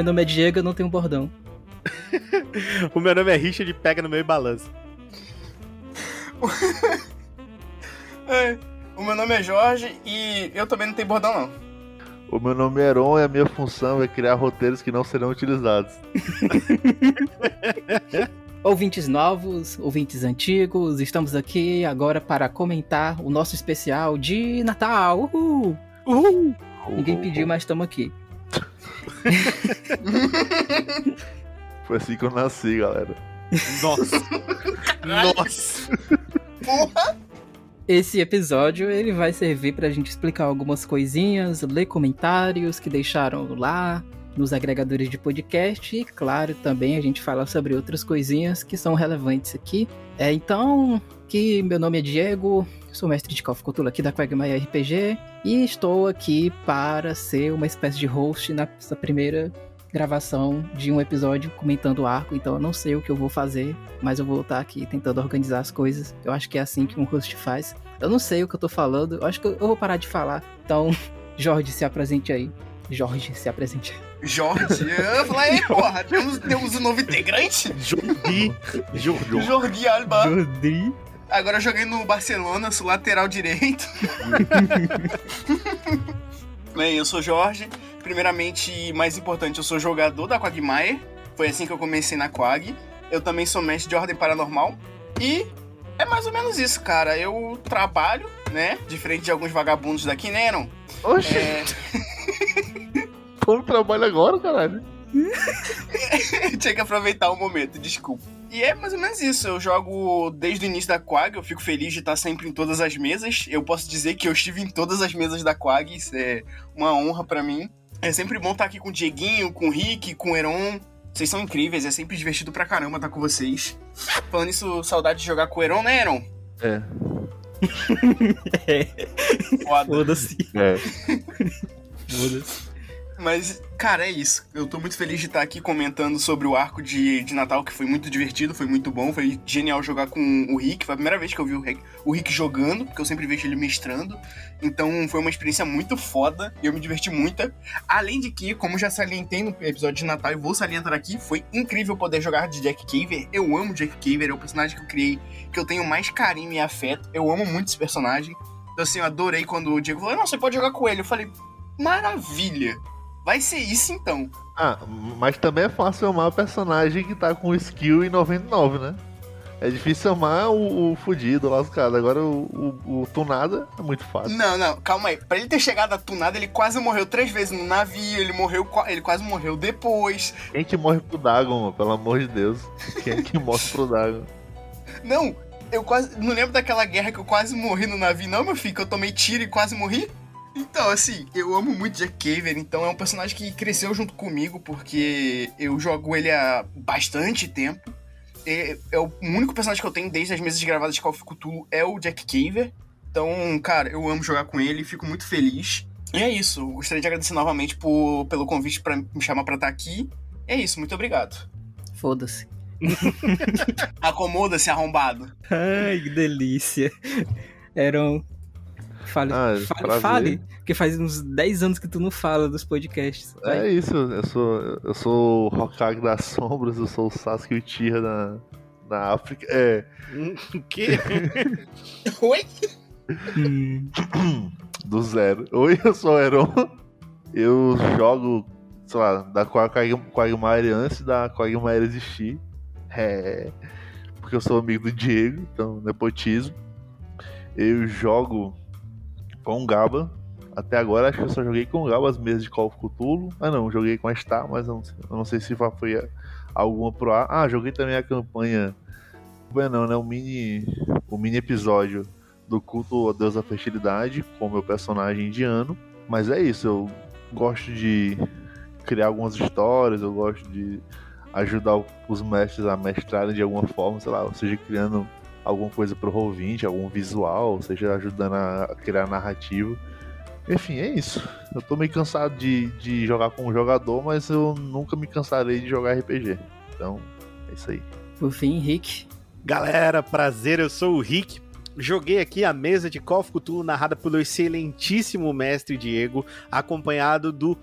Meu nome é Diego, eu não tenho bordão. o meu nome é Richard, pega no meu e balança. é, o meu nome é Jorge e eu também não tenho bordão, não. O meu nome é Heron e a minha função é criar roteiros que não serão utilizados. ouvintes novos, ouvintes antigos, estamos aqui agora para comentar o nosso especial de Natal. Uhul! Uhul! Ninguém pediu, mas estamos aqui. Foi assim que eu nasci, galera. Nossa! Nossa! Porra! Esse episódio ele vai servir pra gente explicar algumas coisinhas, ler comentários que deixaram lá nos agregadores de podcast e, claro, também a gente fala sobre outras coisinhas que são relevantes aqui. É, então, que meu nome é Diego, sou mestre de Call of Cthulhu aqui da Quagmire RPG e estou aqui para ser uma espécie de host nessa primeira gravação de um episódio comentando o arco, então eu não sei o que eu vou fazer, mas eu vou estar aqui tentando organizar as coisas. Eu acho que é assim que um host faz. Eu não sei o que eu tô falando, eu acho que eu vou parar de falar. Então, Jorge, se apresente aí. Jorge, se apresente. Jorge? Eu falei, porra, temos, temos um novo integrante? Jordi. Jordi. Jordi Alba. Jordi. Agora eu joguei no Barcelona, sou lateral direito. Bem, eu sou Jorge. Primeiramente, mais importante, eu sou jogador da Quagmire. Foi assim que eu comecei na Quag. Eu também sou mestre de ordem paranormal. E é mais ou menos isso, cara. Eu trabalho, né? Diferente de alguns vagabundos daqui, né, não? Oxi! É... Como trabalho agora, caralho? Tinha que aproveitar o momento, desculpa. E é mais ou menos isso. Eu jogo desde o início da Quag. Eu fico feliz de estar sempre em todas as mesas. Eu posso dizer que eu estive em todas as mesas da Quag. Isso é uma honra para mim. É sempre bom estar aqui com o Dieguinho, com o Rick, com o Heron. Vocês são incríveis, é sempre divertido pra caramba estar com vocês. Falando isso, saudade de jogar com o Heron, né, Heron? É. é. Foda-se. É. Foda-se. Mas, cara, é isso. Eu tô muito feliz de estar aqui comentando sobre o arco de, de Natal, que foi muito divertido, foi muito bom, foi genial jogar com o Rick. Foi a primeira vez que eu vi o Rick, o Rick jogando, porque eu sempre vejo ele mestrando. Então foi uma experiência muito foda e eu me diverti muito. Além de que, como já salientei no episódio de Natal e vou salientar aqui, foi incrível poder jogar de Jack Caver. Eu amo Jack Caver, é o personagem que eu criei, que eu tenho mais carinho e afeto. Eu amo muito esse personagem. Então, assim, eu adorei quando o Diego falou: Não, você pode jogar com ele. Eu falei: Maravilha! Vai ser isso então. Ah, mas também é fácil amar o personagem que tá com skill em 99, né? É difícil amar o, o fudido, lascado. Agora o, o, o, tunada é muito fácil. Não, não, calma aí. Pra ele ter chegado a tunada, ele quase morreu três vezes no navio, ele morreu, ele quase morreu depois. Quem que morre pro Dagon, pelo amor de Deus? Quem é que morre pro Dagon? Não, eu quase. Não lembro daquela guerra que eu quase morri no navio, não, meu filho, que eu tomei tiro e quase morri? Então, assim, eu amo muito Jack Caver, então é um personagem que cresceu junto comigo, porque eu jogo ele há bastante tempo. É, é o único personagem que eu tenho desde as mesas gravadas de Call of Cthulhu é o Jack Caver. Então, cara, eu amo jogar com ele, fico muito feliz. E é isso, gostaria de agradecer novamente por, pelo convite para me chamar para estar aqui. É isso, muito obrigado. Foda-se. Acomoda-se, arrombado. Ai, que delícia. Eram Fale, ah, fale, fale, porque faz uns 10 anos que tu não fala dos podcasts. Vai. É isso, eu sou, eu sou o Hokage das sombras, eu sou o Sasuke Uchiha na, na África. É. O quê? Oi? Do zero. Oi, eu sou o Heron. Eu jogo, sei lá, da Quagmire antes da Quagmire existir. É. Porque eu sou amigo do Diego, então nepotismo. Eu jogo com Gaba. Até agora acho que eu só joguei com Gaba as mesas de Call of Cthulhu. Ah não, joguei com a Star, mas não, eu não sei se foi alguma pro ar. Ah, joguei também a campanha. Não, né? O mini, o mini episódio do culto ao Deus da Fertilidade com meu personagem indiano. Mas é isso, eu gosto de criar algumas histórias, eu gosto de ajudar os mestres a mestrarem de alguma forma, sei lá, ou seja, criando alguma coisa pro Roll20, algum visual, seja ajudando a criar narrativa. Enfim, é isso. Eu tô meio cansado de, de jogar com um jogador, mas eu nunca me cansarei de jogar RPG. Então, é isso aí. Por fim, Rick. Galera, prazer, eu sou o Rick. Joguei aqui a mesa de Call of Cthulhu narrada pelo excelentíssimo mestre Diego, acompanhado do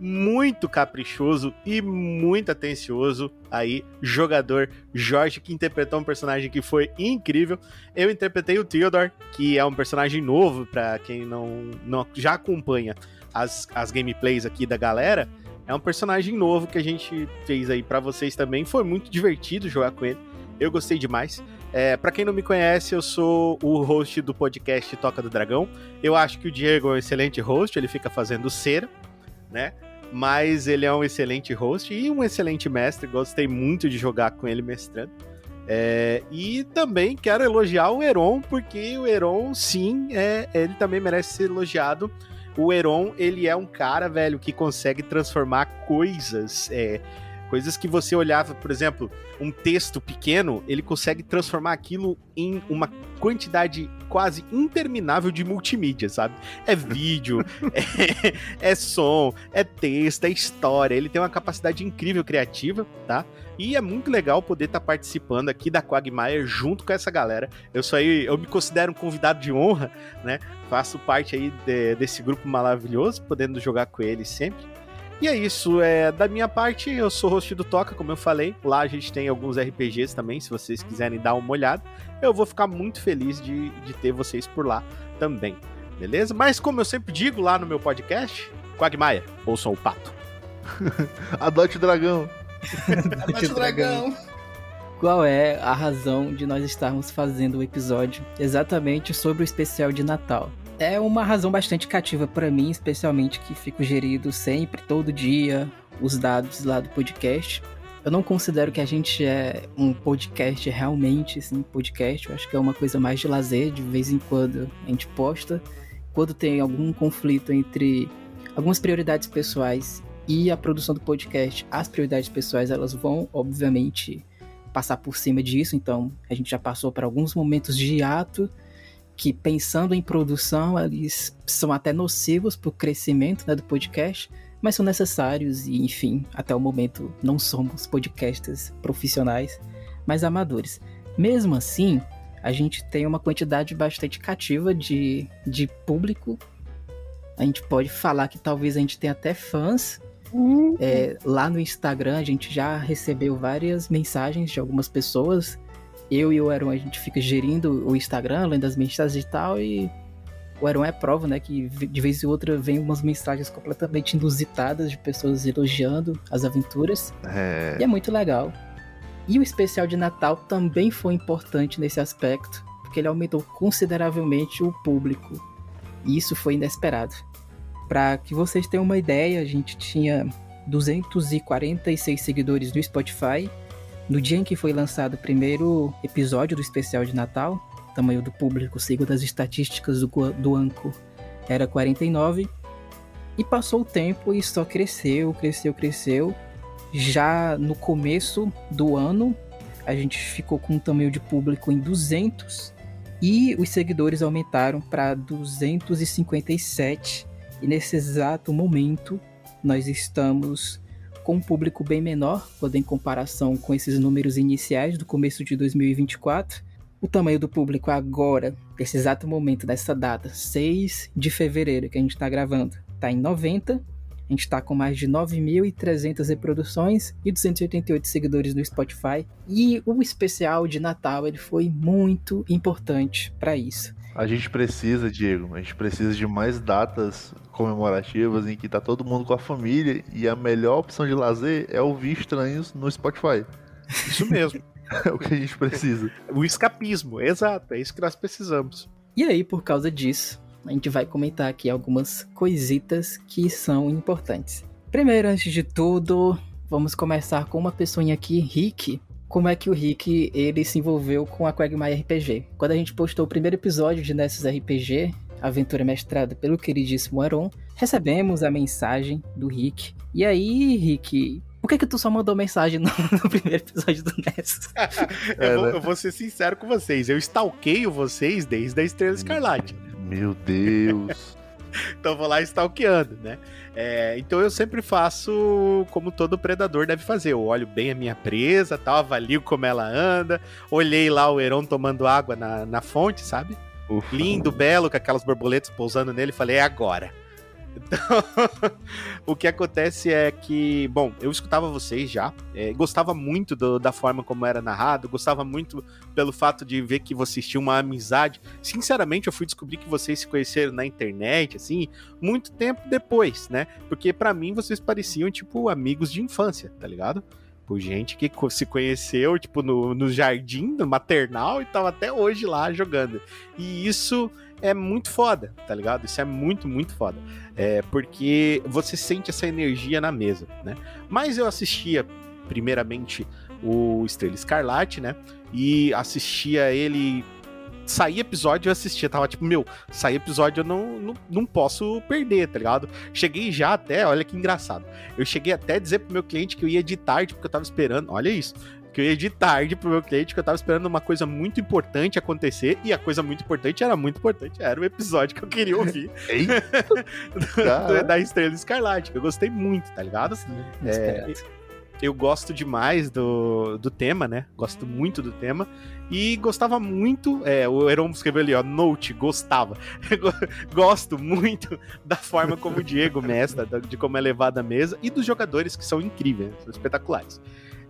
muito caprichoso e muito atencioso aí, jogador Jorge, que interpretou um personagem que foi incrível. Eu interpretei o Theodore, que é um personagem novo para quem não, não já acompanha as, as gameplays aqui da galera. É um personagem novo que a gente fez aí para vocês também. Foi muito divertido jogar com ele. Eu gostei demais. É, para quem não me conhece, eu sou o host do podcast Toca do Dragão. Eu acho que o Diego é um excelente host, ele fica fazendo cera, né? Mas ele é um excelente host e um excelente mestre. Gostei muito de jogar com ele mestrando. É, e também quero elogiar o Heron, porque o Heron, sim, é, ele também merece ser elogiado. O Heron, ele é um cara, velho, que consegue transformar coisas. É, Coisas que você olhava, por exemplo, um texto pequeno, ele consegue transformar aquilo em uma quantidade quase interminável de multimídia, sabe? É vídeo, é, é, som, é texto, é história. Ele tem uma capacidade incrível criativa, tá? E é muito legal poder estar tá participando aqui da Quagmire junto com essa galera. Eu sou aí, eu me considero um convidado de honra, né? Faço parte aí de, desse grupo maravilhoso, podendo jogar com ele sempre. E é isso, é, da minha parte, eu sou host do Toca, como eu falei. Lá a gente tem alguns RPGs também, se vocês quiserem dar uma olhada. Eu vou ficar muito feliz de, de ter vocês por lá também, beleza? Mas como eu sempre digo lá no meu podcast, Quagmire, ouçam o pato. Adote o dragão. Adote o dragão. Qual é a razão de nós estarmos fazendo o episódio exatamente sobre o especial de Natal? É uma razão bastante cativa para mim, especialmente que fico gerido sempre, todo dia, os dados lá do podcast. Eu não considero que a gente é um podcast realmente, assim, podcast. Eu acho que é uma coisa mais de lazer, de vez em quando a gente posta. Quando tem algum conflito entre algumas prioridades pessoais e a produção do podcast, as prioridades pessoais elas vão, obviamente, passar por cima disso. Então, a gente já passou por alguns momentos de hiato que pensando em produção, eles são até nocivos para o crescimento né, do podcast, mas são necessários e, enfim, até o momento não somos podcasters profissionais, mas amadores. Mesmo assim, a gente tem uma quantidade bastante cativa de, de público. A gente pode falar que talvez a gente tenha até fãs. Uhum. É, lá no Instagram a gente já recebeu várias mensagens de algumas pessoas eu e o Aaron, a gente fica gerindo o Instagram, além das mensagens e tal, e o Aaron é prova, né, que de vez em outra vem umas mensagens completamente inusitadas de pessoas elogiando as aventuras. É... E é muito legal. E o especial de Natal também foi importante nesse aspecto, porque ele aumentou consideravelmente o público. E isso foi inesperado. Para que vocês tenham uma ideia, a gente tinha 246 seguidores no Spotify no dia em que foi lançado o primeiro episódio do especial de Natal, o tamanho do público, segundo as estatísticas do, do Anco, era 49. E passou o tempo e só cresceu, cresceu, cresceu. Já no começo do ano, a gente ficou com um tamanho de público em 200 e os seguidores aumentaram para 257. E nesse exato momento, nós estamos com um público bem menor, quando em comparação com esses números iniciais do começo de 2024. O tamanho do público agora, nesse exato momento, dessa data, 6 de fevereiro, que a gente está gravando, está em 90. A gente está com mais de 9.300 reproduções e 288 seguidores no Spotify. E o especial de Natal ele foi muito importante para isso. A gente precisa, Diego, a gente precisa de mais datas comemorativas em que tá todo mundo com a família e a melhor opção de lazer é ouvir estranhos no Spotify. Isso mesmo. é o que a gente precisa. O escapismo, exato, é isso que nós precisamos. E aí, por causa disso, a gente vai comentar aqui algumas coisitas que são importantes. Primeiro, antes de tudo, vamos começar com uma pessoinha aqui, Rick, como é que o Rick ele se envolveu com a Quagmire RPG. Quando a gente postou o primeiro episódio de Nessus RPG, aventura mestrada pelo queridíssimo Aron, recebemos a mensagem do Rick. E aí, Rick, por que que tu só mandou mensagem no, no primeiro episódio do Nessus? eu, vou, eu, vou, ser sincero com vocês, eu stalkeio vocês desde a Estrela Escarlate. Meu Deus. então vou lá stalkeando, né? É, então eu sempre faço como todo predador deve fazer. Eu olho bem a minha presa, tal, avalio como ela anda. Olhei lá o Heron tomando água na, na fonte, sabe? Ufa. Lindo, belo, com aquelas borboletas pousando nele. Falei, é agora. Então, o que acontece é que, bom, eu escutava vocês já, é, gostava muito do, da forma como era narrado, gostava muito pelo fato de ver que vocês tinham uma amizade. Sinceramente, eu fui descobrir que vocês se conheceram na internet, assim, muito tempo depois, né? Porque para mim vocês pareciam, tipo, amigos de infância, tá ligado? Por gente que se conheceu, tipo, no, no jardim, no maternal, e tava até hoje lá jogando. E isso é muito foda, tá ligado? Isso é muito, muito foda. É, porque você sente essa energia na mesa, né? Mas eu assistia, primeiramente, o Estrela Escarlate, né? E assistia ele. Saía episódio eu assistia, tava tipo, meu, sair episódio eu não, não, não posso perder, tá ligado? Cheguei já até, olha que engraçado. Eu cheguei até a dizer pro meu cliente que eu ia de tarde, porque eu tava esperando, olha isso que eu ia de tarde pro meu cliente, que eu tava esperando uma coisa muito importante acontecer, e a coisa muito importante era muito importante, era o episódio que eu queria ouvir do, da Estrela Escarlate, que eu gostei muito, tá ligado? Sim, É, eu gosto demais do, do tema, né? Gosto muito do tema. E gostava muito. É, o Heron escreveu ali, ó, note, gostava. Gosto muito da forma como o Diego mestra, de como é levado a mesa e dos jogadores que são incríveis, são espetaculares.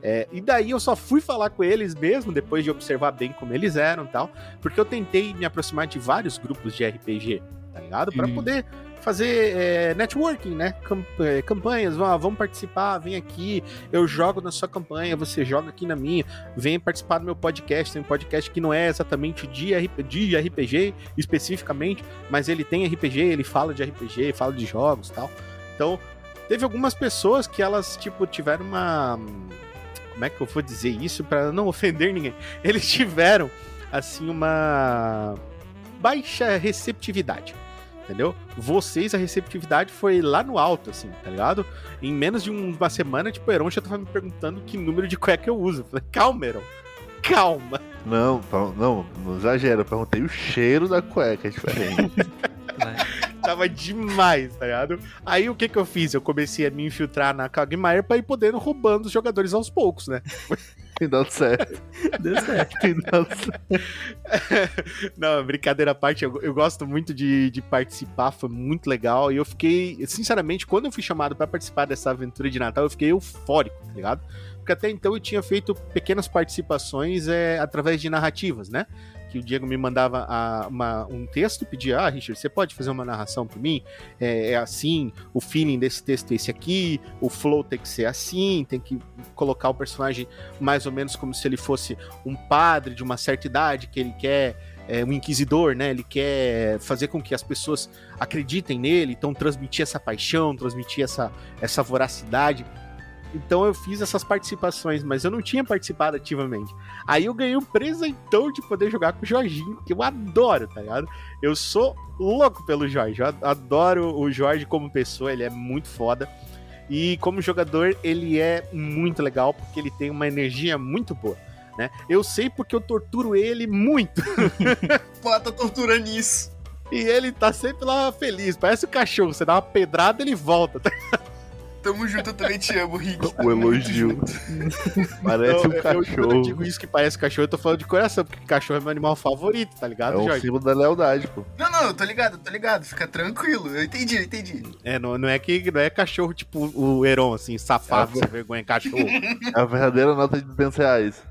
É, e daí eu só fui falar com eles mesmo, depois de observar bem como eles eram e tal, porque eu tentei me aproximar de vários grupos de RPG, tá ligado? Para Uhum. poder fazer é, networking, né? Cam- é, campanhas, ah, vamos participar, vem aqui, eu jogo na sua campanha, você joga aqui na minha, vem participar do meu podcast, tem um podcast que não é exatamente de, RP, de RPG especificamente, mas ele tem RPG, ele fala de RPG, fala de jogos e tal. Então, teve algumas pessoas que elas, tipo, tiveram uma como é que eu vou dizer isso para não ofender ninguém? Eles tiveram assim uma baixa receptividade, entendeu? Vocês a receptividade foi lá no alto assim, tá ligado? Em menos de um- uma semana, tipo, o Heron já tava me perguntando que número de cueca eu uso. Eu falei, calma, Heron. Calma. Não, não, não exagera. Eu perguntei o cheiro da cueca, é diferente. Tava demais, tá ligado? Aí o que que eu fiz? Eu comecei a me infiltrar na Quagmire pra ir podendo roubando os jogadores aos poucos, né? Tem dado certo. Deu certo. Tem dado certo. Não, brincadeira à parte, eu, eu gosto muito de, de participar, foi muito legal. E eu fiquei, sinceramente, quando eu fui chamado pra participar dessa aventura de Natal, eu fiquei eufórico, tá ligado? Porque até então eu tinha feito pequenas participações é, através de narrativas, né? Que o Diego me mandava a- uma- um texto, pedia, ah, Richard, você pode fazer uma narração pra mim? É, é assim, o feeling desse texto é esse aqui, o flow tem que ser assim, tem que colocar o personagem mais ou menos como se ele fosse um padre de uma certa idade que ele quer é, um inquisidor, né? Ele quer fazer com que as pessoas acreditem nele, então transmitir essa paixão, transmitir essa, essa voracidade. Então eu fiz essas participações, mas eu não tinha participado ativamente. Aí eu ganhei um presentão de poder jogar com o Jorginho, que eu adoro, tá ligado? Eu sou louco pelo Jorge, eu ad- adoro o Jorge como pessoa, ele é muito foda. E como jogador, ele é muito legal, porque ele tem uma energia muito boa. Né? Eu sei porque eu torturo ele muito. Pô, tá torturando isso. E ele tá sempre lá feliz. Parece o cachorro. Você dá uma pedrada, ele volta. tá? Tamo junto, eu também te amo, Rick. O elogio. Parece Não, um eu- eu- Quando eu cachorro. digo isso que parece cachorro, eu tô falando de coração, porque cachorro é meu animal favorito, tá É ligado, um Jorge? símbolo da lealdade, pô. Não, não, eu tô ligado, eu tô ligado. Fica tranquilo. Eu entendi, eu entendi. É, não, não é que não é cachorro tipo o Heron, assim, safado, É. sem vergonha, cachorro. É a verdadeira nota de 200 reais.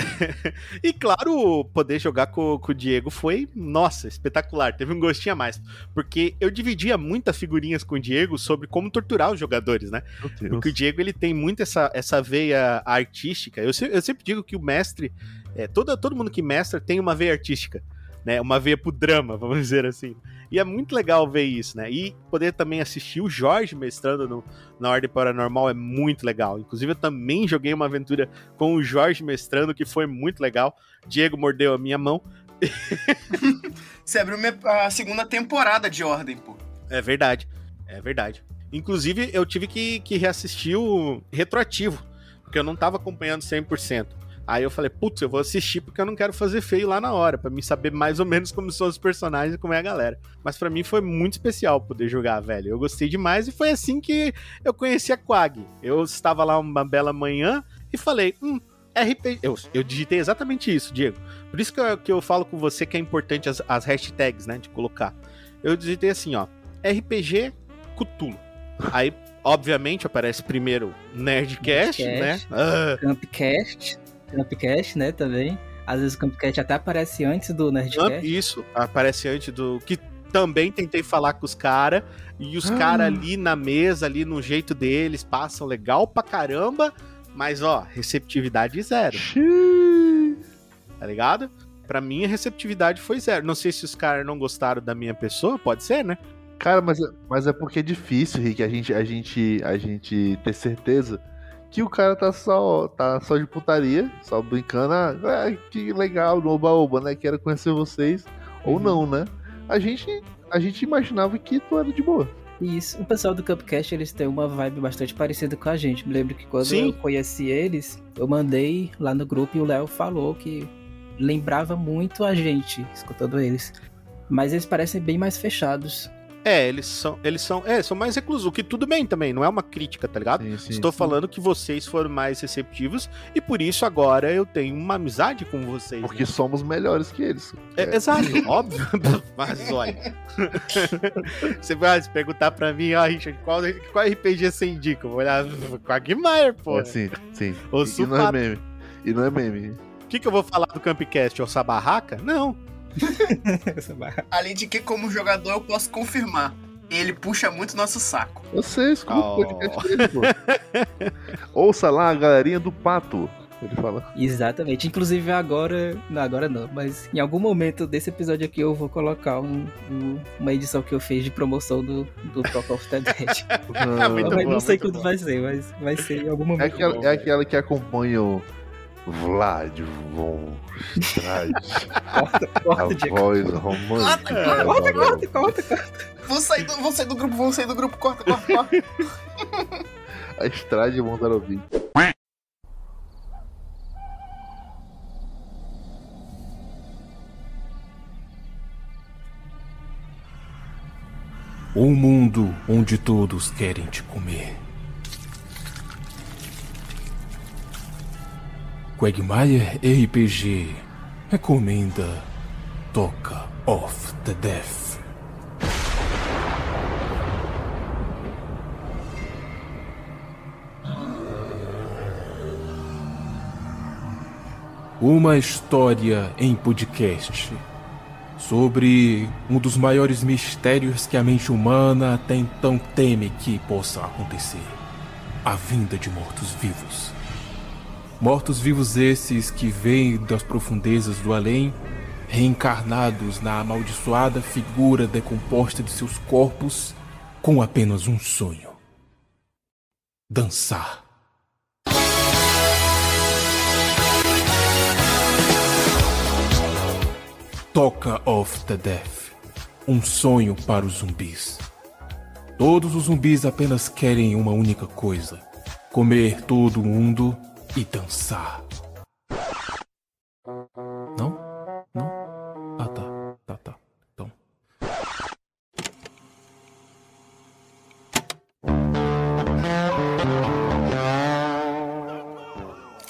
E claro, poder jogar com, com o Diego foi, nossa, espetacular. Teve um gostinho a mais. Porque eu dividia muitas figurinhas com o Diego sobre como torturar os jogadores, né? Porque o Diego ele tem muito essa, essa veia artística. Eu, eu sempre digo que o mestre, é, todo, todo mundo que mestra tem uma veia artística, né? Uma veia pro drama, vamos dizer assim. E é muito legal ver isso, né? E poder também assistir o Jorge mestrando no, na Ordem Paranormal é muito legal. Inclusive, eu também joguei uma aventura com o Jorge mestrando, que foi muito legal. Diego mordeu a minha mão. Você abriu a segunda temporada de Ordem, pô. É verdade, é verdade. Inclusive, eu tive que, que reassistir o retroativo, porque eu não tava acompanhando 100%. Aí eu falei, putz, eu vou assistir porque eu não quero fazer feio lá na hora, pra mim saber mais ou menos como são os personagens e como é a galera. Mas pra mim foi muito especial poder jogar, velho. Eu gostei demais e foi assim que eu conheci a Quag. Eu estava lá uma bela manhã e falei, hum, RPG. Eu, eu digitei exatamente isso, Diego. Por isso que eu, que eu falo com você que é importante as, as hashtags, né, de colocar. Eu digitei assim, ó, RPG Cthulhu. Aí, obviamente, aparece primeiro Nerdcast, Nerdcast. né? Ah, Campcast. Campcast, né, também. Às vezes o Campcast até aparece antes do Nerdcast. isso, aparece antes do. Que também tentei falar com os caras. E os Ah. caras ali na mesa, ali no jeito deles, passam legal pra caramba. Mas, ó, receptividade zero, Xiii. tá ligado? Pra mim, a receptividade foi zero. Não sei se os caras não gostaram da minha pessoa, pode ser, né? Cara, mas, é- mas é porque é difícil, Rick, a gente, a gente, a gente ter certeza que o cara tá só, tá só de putaria, só brincando. Ah, ah, que legal, no oba-oba, né? Quero conhecer vocês. Ou Uhum. não, né? A gente, a gente imaginava que tu era de boa. Isso. O pessoal do Campcast, eles têm uma vibe bastante parecida com a gente. Me lembro que quando Sim. eu conheci eles, eu mandei lá no grupo e o Léo falou que lembrava muito a gente, escutando eles. Mas eles parecem bem mais fechados. É, eles são, eles são, é, são mais reclusos, o que tudo bem também, não é uma crítica, tá ligado? Sim, sim, Estou sim. falando que vocês foram mais receptivos e por isso agora eu tenho uma amizade com vocês. Porque né? somos melhores que eles. É, Exato, óbvio. Mas olha. você vai se perguntar pra mim, ó, Richard, qual, qual RPG você indica? Eu vou olhar com a Guimar, pô. É, sim, sim. Ô, E, e não é meme. E não é meme. O que, que eu vou falar do Campcast? É o Sabarraca? Não. Além de que, como jogador, eu posso confirmar. Ele puxa muito nosso saco. Você escuta Oh. o podcast dele, pô. Ouça lá a galerinha do pato. Ele fala. Exatamente. Inclusive agora. Não, agora não. Mas em algum momento desse episódio aqui eu vou colocar um- um- uma edição que eu fiz de promoção do, do Talk of the Dead. "Ah, Muito Mas boa, não sei quando vai ser, mas vai ser em algum É momento. aquela, bom, é velho. aquela que acompanha o Vlad von Strade, Corta, a corta, voz romântica. Corta, da- corta, corta, corta. Vou sair do, vou sair do grupo, vou sair do grupo, corta, corta, corta. A Strade Mondarovi. Um mundo onde todos querem te comer. Quagmire RPG recomenda Toca of the Death. Uma história em podcast sobre um dos maiores mistérios que a mente humana até então teme que possa acontecer: a vinda de mortos-vivos. Mortos-vivos esses que vêm das profundezas do além, reencarnados na amaldiçoada figura decomposta de seus corpos, com apenas um sonho: dançar. Toca of the Death. Um sonho para os zumbis. Todos os zumbis apenas querem uma única coisa: comer todo mundo e dançar. Não? Não? Ah, tá. Tá, tá. Então.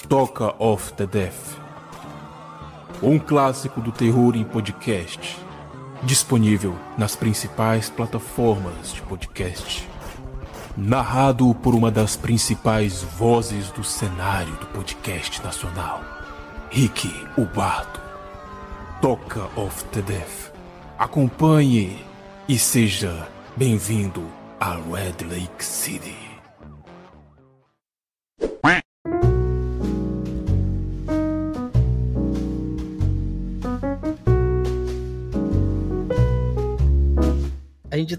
Toca of the Death. Um clássico do terror em podcast. Disponível nas principais plataformas de podcast. Narrado por uma das principais vozes do cenário do podcast nacional. Rick o Bardo. Toca of the Death. Acompanhe e seja bem-vindo a Red Lake City.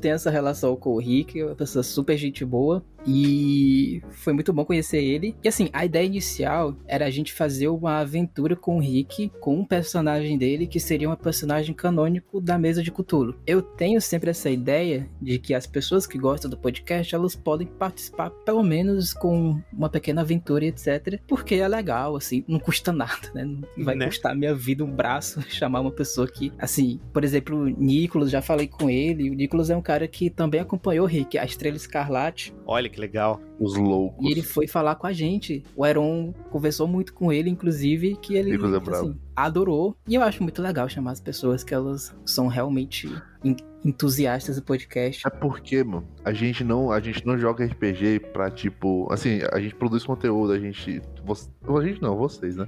Tem essa relação com o Rick, é uma pessoa super gente boa. E foi muito bom conhecer ele. E assim, a ideia inicial era a gente fazer uma aventura com o Rick, com um personagem dele que seria um personagem canônico da mesa de Cthulhu. Eu tenho sempre essa ideia de que as pessoas que gostam do podcast, elas podem participar pelo menos com uma pequena aventura, etc. Porque é legal, assim, não custa nada, né? Não vai Né? custar minha vida um braço chamar uma pessoa que, assim, por exemplo, o Nicolas, já falei com ele. O Nicolas é um cara que também acompanhou o Rick, a Estrela Escarlate. Olha que legal. Os loucos. E ele foi falar com a gente. O Heron conversou muito com ele, inclusive, que ele é bravo. assim, adorou. E eu acho muito legal chamar as pessoas que elas são realmente en- entusiastas do podcast. É porque, mano, a gente não, a gente não joga RPG pra, tipo, assim, a gente produz conteúdo, a gente, você, a gente não, vocês, né?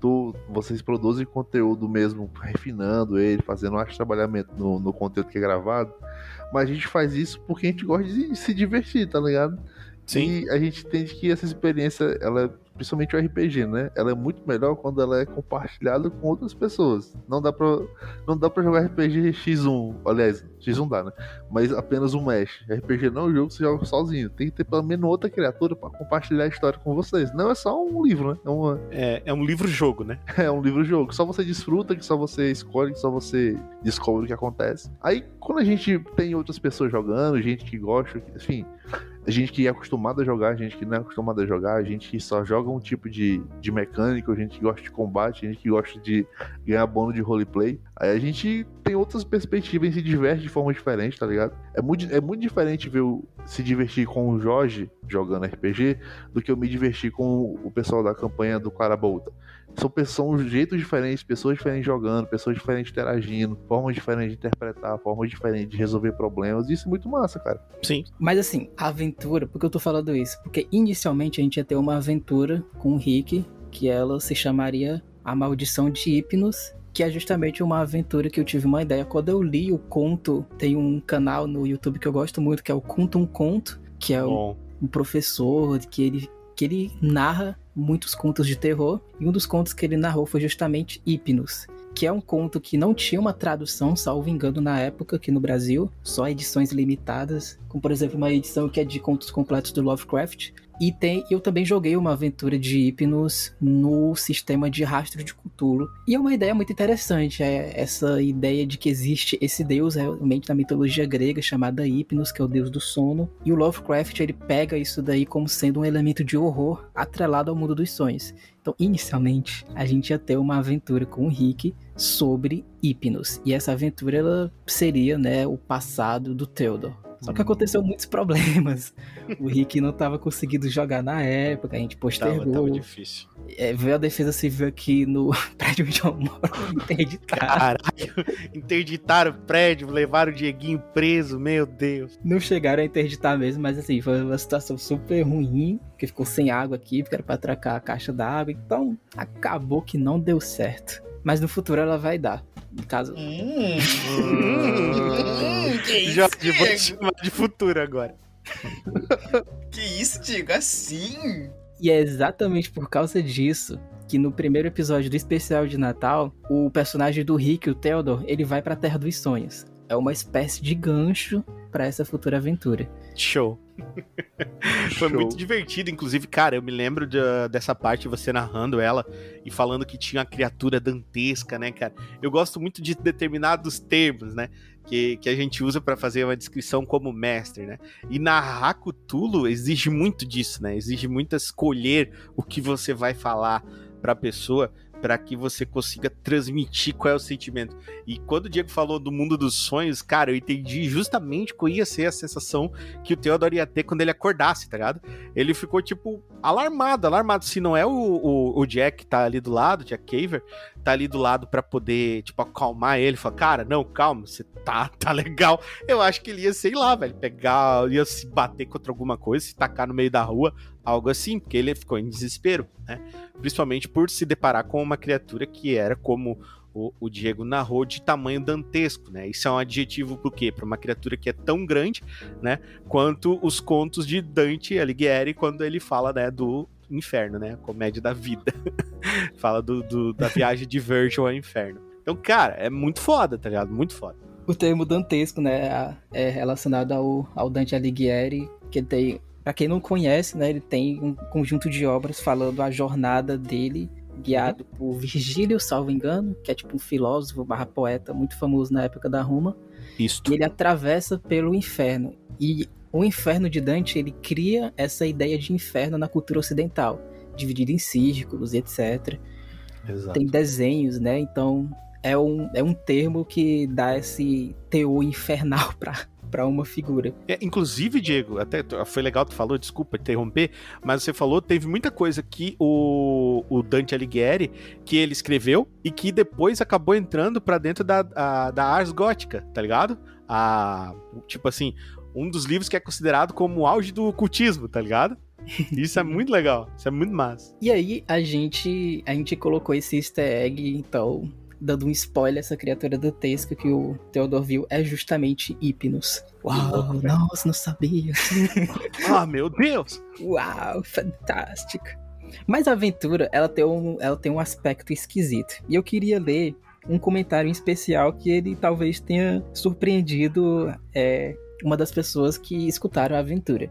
Tu, vocês produzem conteúdo mesmo, refinando ele, fazendo arte de trabalhamento no, no conteúdo que é gravado, mas a gente faz isso porque a gente gosta de se divertir, tá ligado? Sim. E a gente entende que essa experiência, ela principalmente o RPG, né? Ela é muito melhor quando ela é compartilhada com outras pessoas. Não dá pra, não dá pra jogar RPG X1, aliás, X1 dá, né? Mas apenas um mesh. RPG não é um jogo que você joga sozinho. Tem que ter pelo menos outra criatura pra compartilhar a história com vocês. Não é só um livro, né? É, uma, É, é um livro-jogo, né? é um livro-jogo. Só você desfruta, que só você escolhe, que só você descobre o que acontece. Aí, quando a gente tem outras pessoas jogando, gente que gosta, enfim, gente que é acostumado a jogar, gente que não é acostumado a jogar, a gente que só joga um tipo de, de mecânico, a gente que gosta de combate, a gente que gosta de ganhar bônus de roleplay. Aí a gente tem outras perspectivas e se diverte de forma diferente, tá ligado? É muito, é muito diferente ver o, se divertir com o Jorge jogando RPG do que eu me divertir com o pessoal da campanha do Carabolta. São, pe- são jeitos diferentes, pessoas diferentes jogando, pessoas diferentes interagindo, formas diferentes de interpretar, formas diferentes de resolver problemas. Isso é muito massa, cara. Sim. Mas assim, a aventura, por que eu tô falando isso? Porque inicialmente a gente ia ter uma aventura com o Rick, que ela se chamaria A Maldição de Hipnos, que é justamente uma aventura que eu tive uma ideia. Quando eu li o conto, tem um canal no YouTube que eu gosto muito, que é o Conto um Conto, que é um, um professor que ele, que ele narra muitos contos de terror. E um dos contos que ele narrou foi justamente Hipnos, que é um conto que não tinha uma tradução, salvo engano, na época aqui no Brasil, só edições limitadas, como por exemplo uma edição que é de contos completos do Lovecraft. E tem, eu também joguei uma aventura de Hipnos no sistema de rastro de Cthulhu. E é uma ideia muito interessante, é essa ideia de que existe esse deus realmente na mitologia grega chamada Hipnos, que é o deus do sono. E o Lovecraft ele pega isso daí como sendo um elemento de horror atrelado ao mundo dos sonhos. Então, inicialmente, a gente ia ter uma aventura com o Rick sobre Hipnos. E essa aventura ela seria, né, o passado do Theodore. Só que aconteceu muitos problemas. O Rick não estava conseguindo jogar na época, a gente Tava, postergou. tava difícil. É, veio a defesa civil aqui no prédio onde eu moro, interditar. Caralho. Interditaram o prédio, levaram o Dieguinho preso, meu Deus. Não chegaram a interditar mesmo, mas assim, foi uma situação super ruim, porque ficou sem água aqui, porque era pra atracar a caixa d'água, então acabou que não deu certo. Mas no futuro ela vai dar. No caso, Hum, hum, que isso, Jorge, vou te chamar de futuro agora. Que isso, Diego? Assim? E é exatamente por causa disso que no primeiro episódio do especial de Natal, o personagem do Rick, o Theodore, ele vai pra Terra dos Sonhos. É uma espécie de gancho pra essa futura aventura. Show. Foi Show. muito divertido, inclusive, cara, eu me lembro de- dessa parte você narrando ela e falando que tinha uma criatura dantesca, né, cara? Eu gosto muito de determinados termos, né, que, que a gente usa pra fazer uma descrição como mestre, né? E narrar Cthulhu exige muito disso, né? Exige muito escolher o que você vai falar pra pessoa para que você consiga transmitir qual é o sentimento. E quando o Diego falou do mundo dos sonhos, cara, eu entendi justamente qual ia ser a sensação que o Theodore ia ter quando ele acordasse, tá ligado? Ele ficou, tipo, alarmado, alarmado. Se não é o, o, o Jack que tá ali do lado, Jack Caver, tá ali do lado pra poder, tipo, acalmar ele. Falar, cara, não, calma, você tá, tá legal. Eu acho que ele ia, sei lá, velho, pegar, ia se bater contra alguma coisa, se tacar no meio da rua, algo assim, porque ele ficou em desespero, né? Principalmente por se deparar com uma criatura que era como o, o Diego narrou de tamanho dantesco, né? Isso é um adjetivo pro quê? Para uma criatura que é tão grande, né? Quanto os contos de Dante Alighieri quando ele fala, né, do inferno, né? A comédia da vida. fala do, do- da viagem de Virgil ao inferno. Então, cara, é muito foda, tá ligado? Muito foda. O termo dantesco, né, é relacionado ao, ao Dante Alighieri, que tem, pra quem não conhece, né, ele tem um conjunto de obras falando a jornada dele, guiado por Virgílio, salvo engano, que é tipo um filósofo barra poeta muito famoso na época da Roma, Isto. e ele atravessa pelo inferno. E o inferno de Dante, ele cria essa ideia de inferno na cultura ocidental, dividido em círculos e etc Exato. tem desenhos, né? Então é um, é um termo que dá esse teor infernal pra, pra uma figura. É, inclusive, Diego, até foi legal tu falou, desculpa interromper, mas você falou, teve muita coisa que o, o Dante Alighieri, que ele escreveu e que depois acabou entrando pra dentro da, a- da Ars Gótica, tá ligado? A, tipo assim, um dos livros que é considerado como o auge do cultismo, tá ligado? Isso é muito legal, isso é muito massa. E aí a gente a gente colocou esse easter egg, então, dando um spoiler, essa criatura dantesca que o Theodore viu é justamente Hypnos. Uau, nossa, não sabia. Ah, meu Deus! Uau, fantástico. Mas a aventura, ela tem, um, ela tem um aspecto esquisito. E eu queria ler um comentário em especial que ele talvez tenha surpreendido é, uma das pessoas que escutaram a aventura.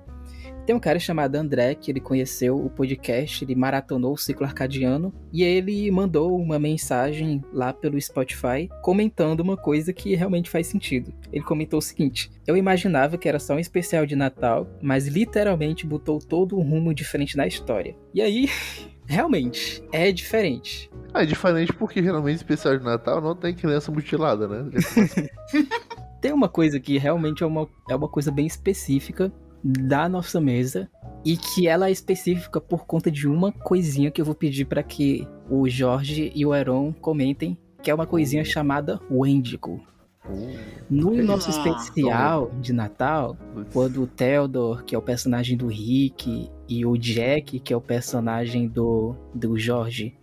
Tem um cara chamado André, que ele conheceu o podcast, ele maratonou o ciclo arcadiano, e ele mandou uma mensagem lá pelo Spotify comentando uma coisa que realmente faz sentido. Ele comentou o seguinte: Eu imaginava que era só um especial de Natal, mas literalmente botou todo um rumo diferente na história. E aí, realmente, é diferente. Ah, é diferente porque geralmente especial de Natal não tem criança mutilada, né? Tem uma coisa que realmente é uma, é uma coisa bem específica da nossa mesa e que ela é específica por conta de uma coisinha que eu vou pedir para que o Jorge e o Heron comentem, que é uma coisinha chamada Wendigo. No que nosso isso? especial de Natal, quando o Theodore, que é o personagem do Rick, e o Jack, que é o personagem do, do Jorge,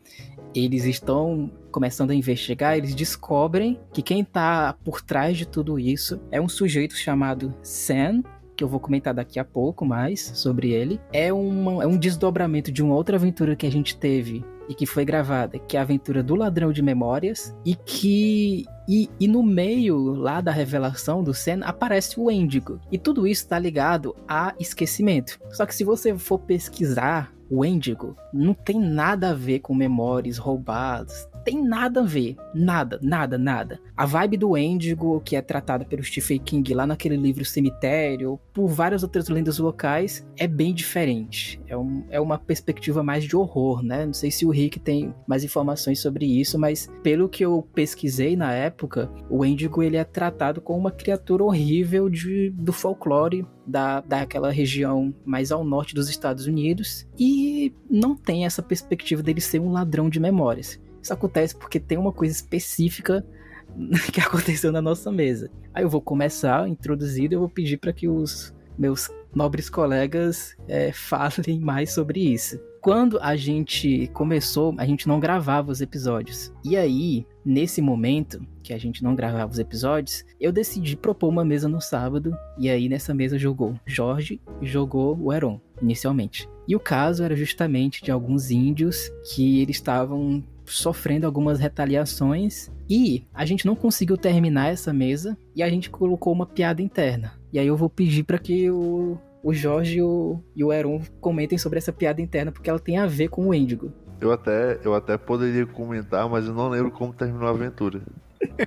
eles estão começando a investigar, eles descobrem que quem tá por trás de tudo isso é um sujeito chamado Sam, que eu vou comentar daqui a pouco mais sobre ele. É, uma, é um desdobramento de uma outra aventura que a gente teve e que foi gravada, que é a aventura do Ladrão de Memórias, e que. E, e no meio lá da revelação do Sen aparece o Endigo. E tudo isso tá ligado a esquecimento. Só que se você for pesquisar o Endigo, não tem nada a ver com memórias roubadas. Tem nada a ver. Nada, nada, nada. A vibe do Endigo, que é tratada pelo Stephen King lá naquele livro Cemitério, por várias outras lendas locais, é bem diferente. É, um, é uma perspectiva mais de horror, né? Não sei se o Rick tem mais informações sobre isso, mas pelo que eu pesquisei na época, o Endigo ele é tratado como uma criatura horrível de, do folclore da, daquela região mais ao norte dos Estados Unidos e não tem essa perspectiva dele ser um ladrão de memórias. Isso acontece porque tem uma coisa específica que aconteceu na nossa mesa. Aí eu vou começar introduzido, eu vou pedir para que os meus nobres colegas é, falem mais sobre isso. Quando a gente começou, a gente não gravava os episódios. E aí, nesse momento que a gente não gravava os episódios, eu decidi propor uma mesa no sábado. E aí, nessa mesa, jogou Jorge e jogou o Heron, inicialmente. E o caso era justamente de alguns índios que eles estavam sofrendo algumas retaliações e a gente não conseguiu terminar essa mesa e a gente colocou uma piada interna. E aí eu vou pedir para que o, o Jorge e o, e o Heron comentem sobre essa piada interna porque ela tem a ver com o Índigo. Eu até, eu até poderia comentar, mas eu não lembro como terminou a aventura.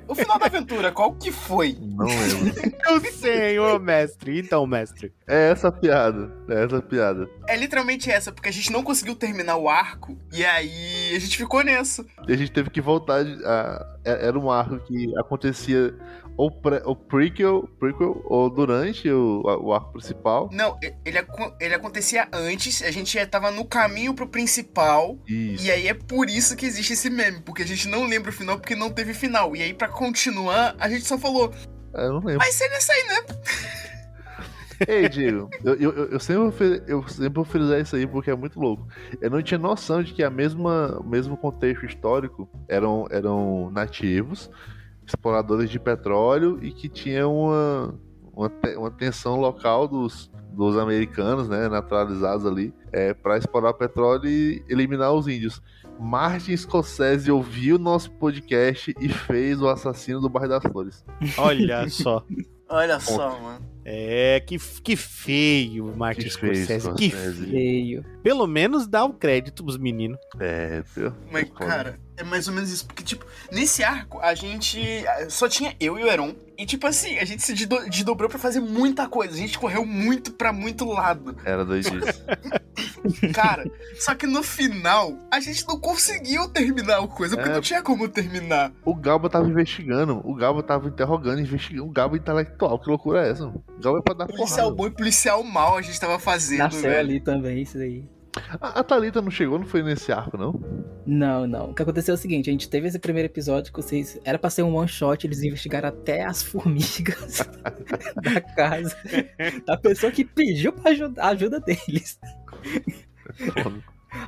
O final da aventura, qual que foi? Não lembro. Eu sei, ô mestre. Então, mestre. é essa a piada. É essa a piada. É literalmente essa, porque a gente não conseguiu terminar o arco, e aí a gente ficou nessa. E a gente teve que voltar. a- é- era um arco que acontecia ou, pré, ou prequel, prequel, ou durante o, o arco principal. Não, ele, ele acontecia antes, a gente já tava no caminho pro principal, Isso. e aí é por isso que existe esse meme, porque a gente não lembra o final porque não teve final. E aí, pra continuar, a gente só falou, É, eu não lembro. vai ser nessa aí, né? Ei, Diego, eu, eu, eu, sempre eu sempre vou frisar isso aí porque é muito louco. Eu não tinha noção de que a mesma, o mesmo contexto histórico eram, eram nativos, exploradores de petróleo e que tinha uma, uma, te- uma tensão local dos, dos americanos, né, naturalizados ali, é, para explorar petróleo e eliminar os índios. Martin Scorsese ouviu nosso podcast e fez o assassino do Bairro das Flores. Olha só. Olha só, mano. É, que, que feio, Martin Que feio, Scorsese. Que Scorsese. feio. Feio. Pelo menos dá o crédito pros meninos. É, viu? Mas, cara, é mais ou menos isso. Porque, tipo, nesse arco, a gente só tinha eu e o Heron. E, tipo assim, a gente se desdo- desdobrou pra fazer muita coisa. A gente correu muito pra muito lado. Era doidice. Cara, só que no final, a gente não conseguiu terminar a coisa, porque É. não tinha como terminar. O Galba tava investigando, o Galba tava interrogando, investigando. O Galba intelectual, que loucura é essa? mano? O Galba é pra dar Policial porrada. bom e policial mal a gente tava fazendo, Nasceu velho. ali também, isso aí. A, a Thalita não chegou, não foi nesse arco, não? Não, não. O que aconteceu é o seguinte, a gente teve esse primeiro episódio que vocês... Era pra ser um one shot, eles investigaram até as formigas da casa da pessoa que pediu pra ajudar, a ajuda deles.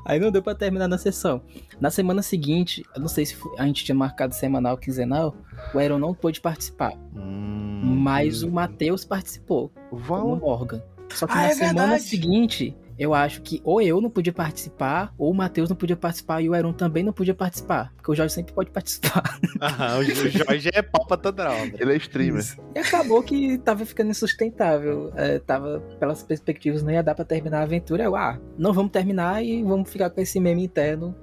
Aí não deu pra terminar na sessão. Na semana seguinte, eu não sei se foi- a gente tinha marcado semanal ou quinzenal, o Aaron não pôde participar. Hum, Mas o Matheus participou, como Val... Morgan. Só que Ah, na é semana verdade. seguinte, eu acho que ou eu não podia participar, ou o Matheus não podia participar e o Aaron também não podia participar. Porque o Jorge sempre pode participar. Aham, o Jorge é pau pra toda obra. Ele é streamer. E acabou que tava ficando insustentável. É, tava, pelas perspectivas, não ia dar pra terminar a aventura. Eu, ah, não vamos terminar e vamos ficar com esse meme interno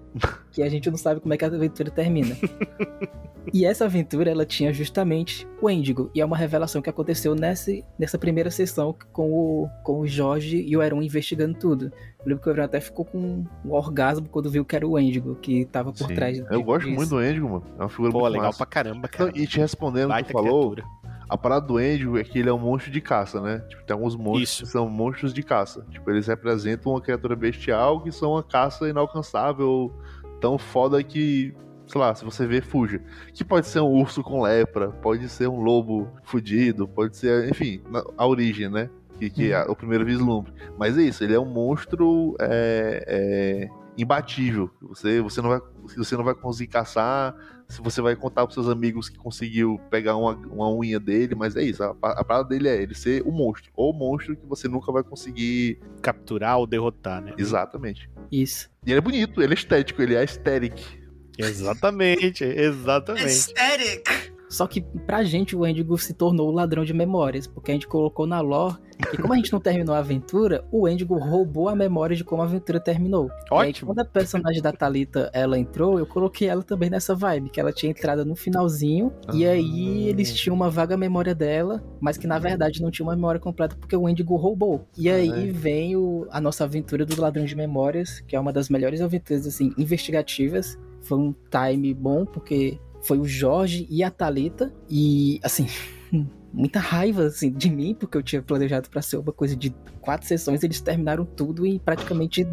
que a gente não sabe como é que a aventura termina. e essa aventura, ela tinha justamente o Índigo. E é uma revelação que aconteceu nessa, nessa primeira sessão com o, com o Jorge e o Aaron investigando tudo. Eu lembro que o Aaron até ficou com um orgasmo quando viu que era o Índigo que tava por Sim. trás Eu gosto disso. muito do Endigo, mano. É uma figura Pô, muito legal massa. pra caramba, cara. e te respondendo o que Baita tu falou, criatura. a parada do Endigo é que ele é um monstro de caça, né? Tipo, tem alguns monstros Isso. que são monstros de caça. Tipo, eles representam uma criatura bestial que são uma caça inalcançável, tão foda que, sei lá, se você vê, fuja. Que pode ser um urso com lepra, pode ser um lobo fudido, pode ser, enfim, a origem, né? Que, que é o primeiro vislumbre. Mas é isso, ele é um monstro é, é, imbatível. Você, você, não vai, você não vai conseguir caçar, se você vai contar pros seus amigos que conseguiu pegar uma, uma unha dele, mas é isso. A, a parada dele é ele ser o monstro. Ou o monstro que você nunca vai conseguir. Capturar ou derrotar, né? Exatamente. Isso. E ele é bonito, ele é estético, ele é aesthetic. Exatamente, exatamente. Aesthetic. Só que pra gente o Endigo se tornou o ladrão de memórias, porque a gente colocou na lore que como a gente não terminou a aventura, o Endigo roubou a memória de como a aventura terminou. E aí, Ótimo. quando a personagem da Thalita ela entrou, eu coloquei ela também nessa vibe, que ela tinha entrado no finalzinho, e Ah. aí eles tinham uma vaga memória dela, mas que na verdade não tinha uma memória completa porque o Endigo roubou. E aí Caralho. vem o- a nossa aventura do Ladrão de Memórias, que é uma das melhores aventuras assim investigativas. Foi um time bom porque foi o Jorge e a Thalita e assim, muita raiva assim de mim porque eu tinha planejado pra ser uma coisa de quatro sessões, eles terminaram tudo em praticamente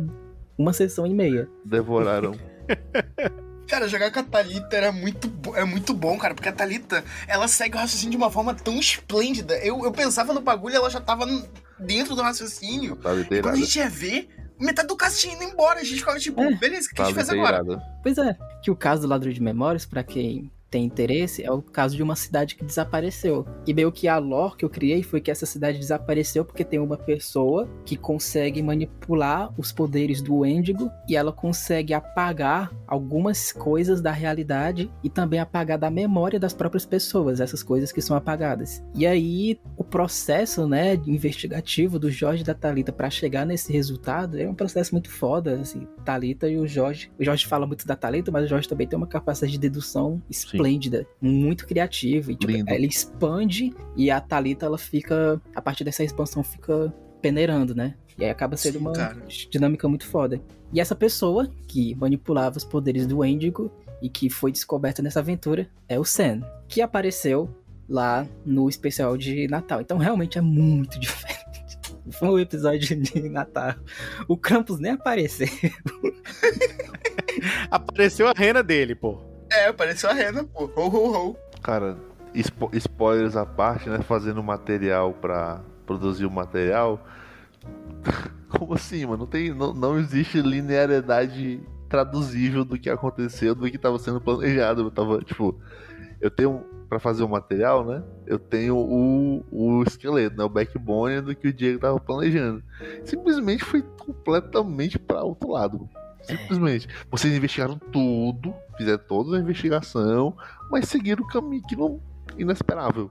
uma sessão e meia. Devoraram. Cara, jogar com a Thalita era muito, é muito bom, cara, porque a Thalita, ela segue o raciocínio de uma forma tão esplêndida. Eu, eu pensava no bagulho e ela já tava dentro do raciocínio. Tá E quando a gente ia ver, metade do cast tinha ido embora. A gente ficava tipo, É. beleza, o que a gente faz agora? liteirada. Pois é, que o caso do Ladrão de Memórias, pra quem tem interesse, é o caso de uma cidade que desapareceu. E meio que a lore que eu criei foi que essa cidade desapareceu porque tem uma pessoa que consegue manipular os poderes do Wendigo e ela consegue apagar algumas coisas da realidade e também apagar da memória das próprias pessoas, essas coisas que são apagadas. E aí o processo, né, investigativo do Jorge e da Talita para chegar nesse resultado é um processo muito foda, assim, Talita e o Jorge. O Jorge fala muito da Talita, mas o Jorge também tem uma capacidade de dedução esplêndida, muito criativa. E, tipo, Lindo. ele expande e a Talita ela fica, a partir dessa expansão, fica peneirando, né? E aí acaba sendo Sim, uma cara. dinâmica muito foda. E essa pessoa que manipulava os poderes do Wendigo e que foi descoberta nessa aventura é o Sam, que apareceu lá no especial de Natal. Então realmente é muito diferente. Foi um episódio de Natal. O Krampus nem apareceu. Apareceu a rena dele, pô. É, apareceu a Rena, pô. Ho, ho, ho. Cara, spo- spoilers à parte, né? Fazendo material pra produzir o material. Como assim, mano? Não, tem, não, não existe linearidade traduzível do que aconteceu, do que tava sendo planejado. Eu tava, tipo, eu tenho. Pra fazer o material, né? Eu tenho o, o esqueleto, né? O backbone do que o Diego tava planejando. Simplesmente foi completamente pra outro lado. Simplesmente. Vocês investigaram tudo, fizeram toda a investigação, mas seguiram o caminho que não inesperável.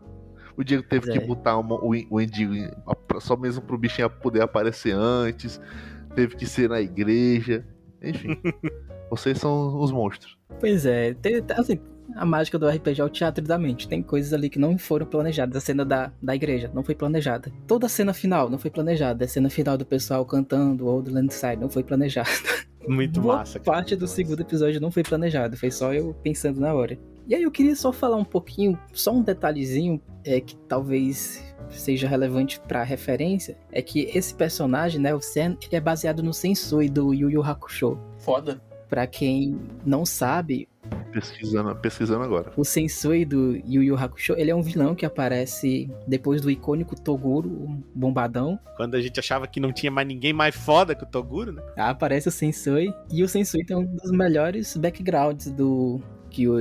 O Diego teve que é. botar uma- o, o só mesmo pro bichinho poder aparecer antes, teve que ser na igreja, enfim. vocês são os monstros. Pois é, tem- assim, a mágica do RPG é o teatro da mente. Tem coisas ali que não foram planejadas. A cena da, da igreja não foi planejada. Toda a cena final não foi planejada. A cena final do pessoal cantando Old Land Side não foi planejada. Muito Boa massa. cara. parte do segundo episódio não foi planejado. Foi só eu pensando na hora. E aí eu queria só falar um pouquinho, só um detalhezinho é que talvez seja relevante pra referência, é que esse personagem, né, o Sen, ele é baseado no Sensui do Yu Yu Hakusho. Foda. Pra quem não sabe, Pesquisando, pesquisando agora. o Sensui do Yu Yu Hakusho, ele é um vilão que aparece depois do icônico Toguro, um bombadão. Quando a gente achava que não tinha mais ninguém mais foda que o Toguro, né? Aparece o Sensui, e o Sensui tem um dos melhores backgrounds do que o,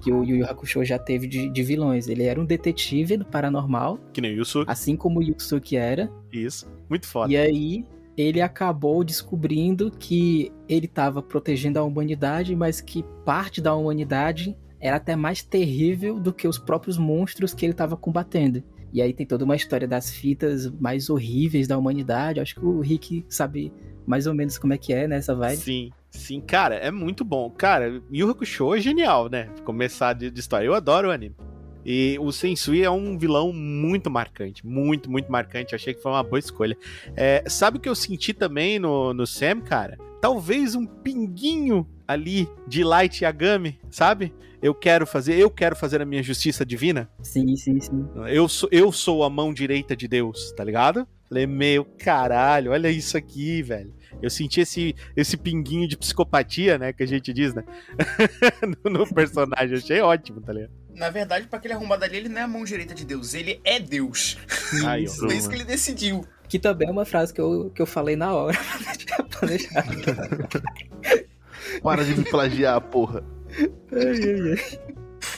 que o Yu Yu Hakusho já teve de, de vilões. Ele era um detetive do paranormal, Que nem o Yusuke. assim como o Yusuke era, Isso. Muito foda. E aí ele acabou descobrindo que ele estava protegendo a humanidade, mas que parte da humanidade era até mais terrível do que os próprios monstros que ele estava combatendo. E aí tem toda uma história das fitas mais horríveis da humanidade. Acho que o Rick sabe mais ou menos como é que é nessa vibe. Sim, sim, cara, é muito bom. Cara, Yu Hakusho é genial, né? Começar de, de história. Eu adoro o anime. E o Sensui é um vilão muito marcante, muito, muito marcante. Eu achei que foi uma boa escolha. É, sabe o que eu senti também no, no Sam, cara? Talvez um pinguinho ali de Light Yagami, sabe? Eu quero fazer, eu quero fazer a minha justiça divina. Sim, sim, sim. Eu sou, eu sou a mão direita de Deus, tá ligado? Falei, meu caralho, olha isso aqui, velho. Eu senti esse, esse pinguinho de psicopatia, né? Que a gente diz, né? no, no personagem. Achei ótimo, tá ligado? Na verdade, pra aquele arrombado ali, ele não é a mão direita de Deus, ele é Deus. Ó. Isso. Foi isso que ele decidiu. Que também é uma frase que eu, que eu falei na hora. Para de me plagiar, porra. Ai, ai, ai.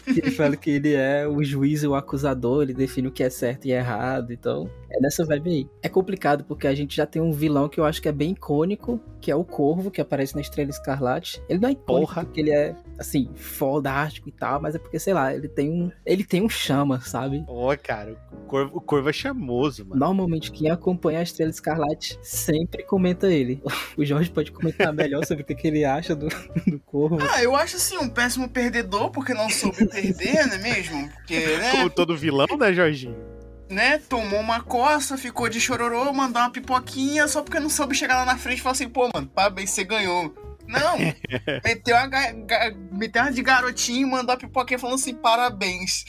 Ele fala que ele é o juiz e o acusador, ele define o que é certo e errado, então é nessa vibe aí. É complicado porque a gente já tem um vilão que eu acho que é bem icônico, que é o Corvo, que aparece na Estrela Escarlate. Ele não é icônico Porra. porque ele é, assim, fodástico e tal, mas é porque, sei lá, ele tem um, ele tem um chama, sabe? Ó, cara, o Corvo, o Corvo é charmoso, mano. Normalmente quem acompanha a Estrela Escarlate sempre comenta ele. O Jorge pode comentar melhor sobre o que que ele acha do, do Corvo. Ah, eu acho assim, um péssimo perdedor, porque não soube perder, não é mesmo? Porque, né, Como todo vilão, né, Jorginho? né, tomou uma coça, ficou de chororô, mandou uma pipoquinha, só porque não soube chegar lá na frente e falar assim, pô, mano, parabéns, você ganhou. Não, meteu meteu uma de garotinho, mandou a pipoquinha falando assim, parabéns.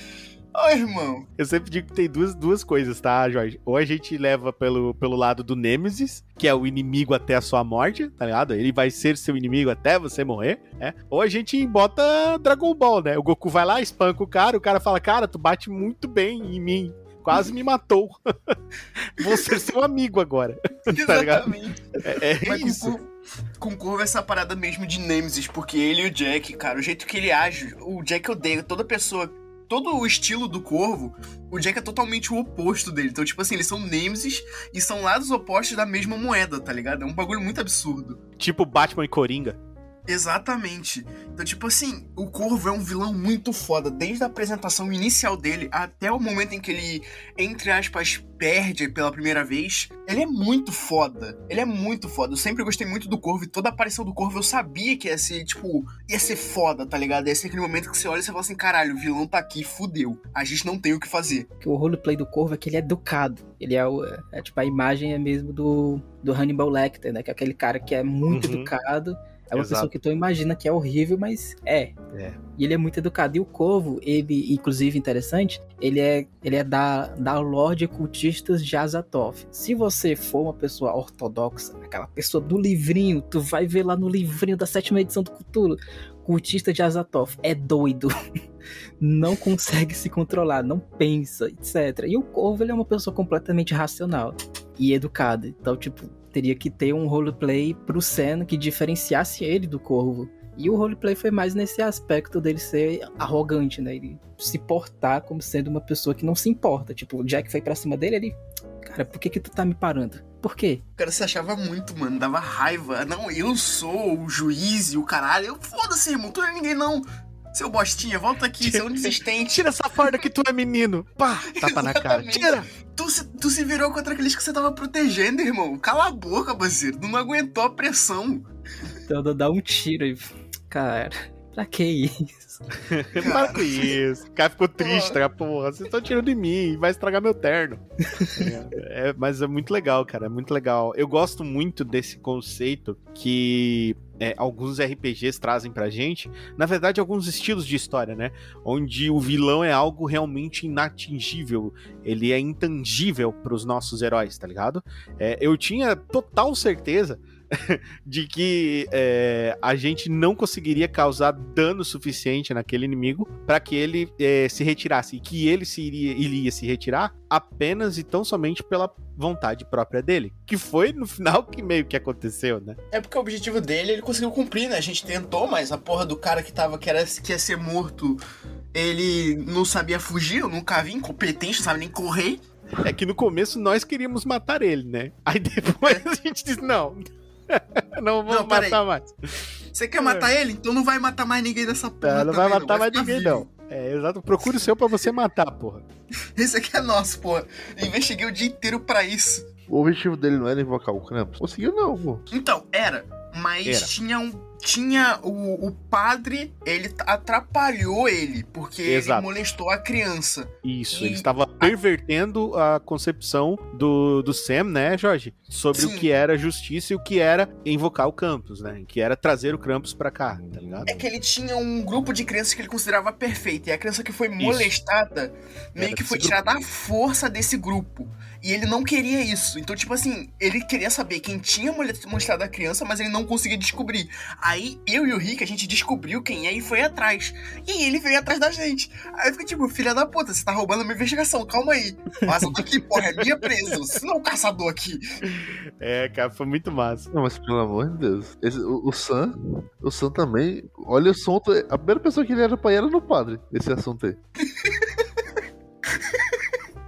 Ô, irmão, Eu sempre digo que tem duas, duas coisas, tá, Jorge? Ou a gente leva pelo, pelo lado do Nemesis, que é o inimigo até a sua morte, tá ligado? Ele vai ser seu inimigo até você morrer, né? Ou a gente bota Dragon Ball, né? O Goku vai lá, espanca o cara, o cara fala, cara, tu bate muito bem em mim. Quase me matou. Vou ser seu amigo agora. Tá ligado? exatamente. É, é Mas isso. com, com Corvo essa parada mesmo de Nemesis, porque ele e o Jack, cara, o jeito que ele age, o Jack odeia toda pessoa, todo o estilo do Corvo, o Jack é totalmente o oposto dele. Então, tipo assim, eles são Nemesis e são lados opostos da mesma moeda, tá ligado? É um bagulho muito absurdo. Tipo Batman e Coringa. Exatamente. Então, tipo assim, o Corvo é um vilão muito foda, desde a apresentação inicial dele até o momento em que ele, entre aspas, perde pela primeira vez. Ele é muito foda. Ele é muito foda. Eu sempre gostei muito do Corvo e toda a aparição do Corvo eu sabia que ia ser, tipo, ia ser foda, tá ligado? Ia ser aquele momento que você olha e você fala assim: caralho, o vilão tá aqui, fudeu. A gente não tem o que fazer. que o roleplay do Corvo é que ele é educado. Ele é, o, é tipo a imagem é mesmo do, do Hannibal Lecter, né? Que é aquele cara que é muito Uhum. educado. É uma Exato. pessoa que tu imagina que é horrível, mas é. É. E ele é muito educado. E o Corvo, ele, inclusive, interessante, ele é, ele é da, da Lorde Cultistas de Azathoth. Se você for uma pessoa ortodoxa, aquela pessoa do livrinho, tu vai ver lá no livrinho da sétima edição do Cthulhu. Cultista de Azathoth é doido. Não consegue se controlar, não pensa, etc. E o Corvo, ele é uma pessoa completamente racional e educada. Então, tipo, teria que ter um roleplay pro Sen que diferenciasse ele do Corvo. E o roleplay foi mais nesse aspecto dele ser arrogante, né? Ele se portar como sendo uma pessoa que não se importa. Tipo, o Jack foi pra cima dele, ele. Cara, por que que tu tá me parando? Por quê? O cara se achava muito, mano, dava raiva. Não, eu sou o juiz e o caralho. Eu foda-se, irmão, tu não é ninguém não. Seu bostinha, volta aqui, seu desistente. Tira essa farda que tu é menino. Pá, tapa na cara. Tira. Tu se, tu se virou contra aqueles que você tava protegendo, irmão. Cala a boca, parceiro. Tu não aguentou a pressão. Então dá um tiro e. Cara. Pra que isso? Para com isso. O cara ficou triste, tá? Porra, vocês estão tirando de mim, vai estragar meu terno. é, é, mas é muito legal, cara. É muito legal. Eu gosto muito desse conceito que é, alguns RPGs trazem pra gente, na verdade, alguns estilos de história, né? Onde o vilão é algo realmente inatingível, ele é intangível pros nossos heróis, tá ligado? É, eu tinha total certeza de que é, a gente não conseguiria causar dano suficiente naquele inimigo para que ele é, se retirasse e que ele se iria, iria se retirar apenas e tão somente pela vontade própria dele. Que foi no final que meio que aconteceu, né? É porque o objetivo dele ele conseguiu cumprir, né? A gente tentou, mas a porra do cara que tava que, era, que ia ser morto, ele não sabia fugir, eu nunca vi, incompetente, não sabe nem correr. É que no começo nós queríamos matar ele, né? Aí depois a gente disse, não, não vou matar aí. mais. Você quer matar é. ele? Então não vai matar mais ninguém dessa porra. Não, não vai matar mais ninguém, vivo. não. É, exato. Procure o seu pra você matar, porra. Esse aqui é nosso, porra. Eu investiguei o dia inteiro pra isso. O objetivo dele não era invocar o Krampus? Conseguiu, não, pô. Então, era. Mas era. tinha um tinha o, o padre, ele atrapalhou ele, porque Exato. ele molestou a criança. Isso, e... ele estava pervertendo a concepção do, do Sam, né, Jorge? Sobre Sim. o que era justiça e o que era invocar o Campus, né? Que era trazer o Campus pra cá, tá ligado? É que ele tinha um grupo de crianças que ele considerava perfeito, e a criança que foi molestada isso. meio era que foi tirada à força desse grupo. E ele não queria isso. Então, tipo assim, ele queria saber quem tinha molestado a criança, mas ele não conseguia descobrir. Aí eu e o Rick, a gente descobriu quem é e foi atrás. E ele veio atrás da gente. Aí eu fiquei tipo, filha da puta, você tá roubando a minha investigação, calma aí. Vaza daqui, porra, é minha preso. Você não é um caçador aqui. É, cara, foi muito massa. Não, mas pelo amor de Deus. Esse, o, o Sam, o Sam também, olha o assunto. A primeira pessoa que ele era pra era no padre, esse assunto aí.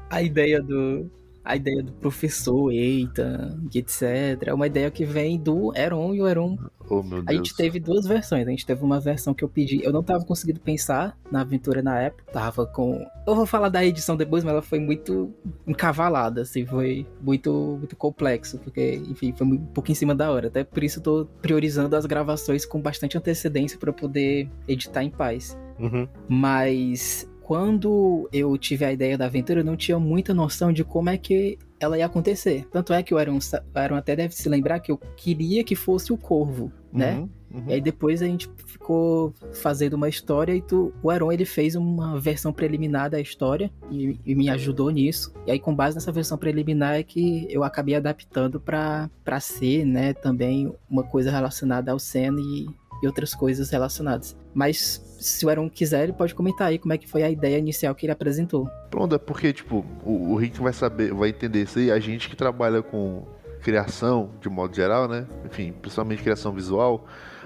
a ideia do, a ideia do professor Eita, etc. É uma ideia que vem do Eron e o Eron. Oh, a gente teve duas versões. A gente teve uma versão que eu pedi. Eu não tava conseguindo pensar na aventura na época. Tava com. Eu vou falar da edição depois, mas ela foi muito encavalada, assim. Foi muito, muito complexo. Porque, enfim, foi um pouco em cima da hora. Até por isso eu tô priorizando as gravações com bastante antecedência para poder editar em paz. Uhum. Mas quando eu tive a ideia da aventura, eu não tinha muita noção de como é que ela ia acontecer. Tanto é que o Aaron, o Aaron até deve se lembrar que eu queria que fosse o Corvo, né? Uhum, uhum. E aí depois a gente ficou fazendo uma história e tu, o Aaron ele fez uma versão preliminar da história e, e, me ajudou nisso. E aí com base nessa versão preliminar é que eu acabei adaptando para ser, né, também uma coisa relacionada ao Sen e, e outras coisas relacionadas. Mas se o Aaron quiser, ele pode comentar aí como é que foi a ideia inicial que ele apresentou. Pronto, é porque, tipo, o, o Rick vai saber, vai entender isso aí. A gente que trabalha com criação, de modo geral, né? Enfim, principalmente criação visual,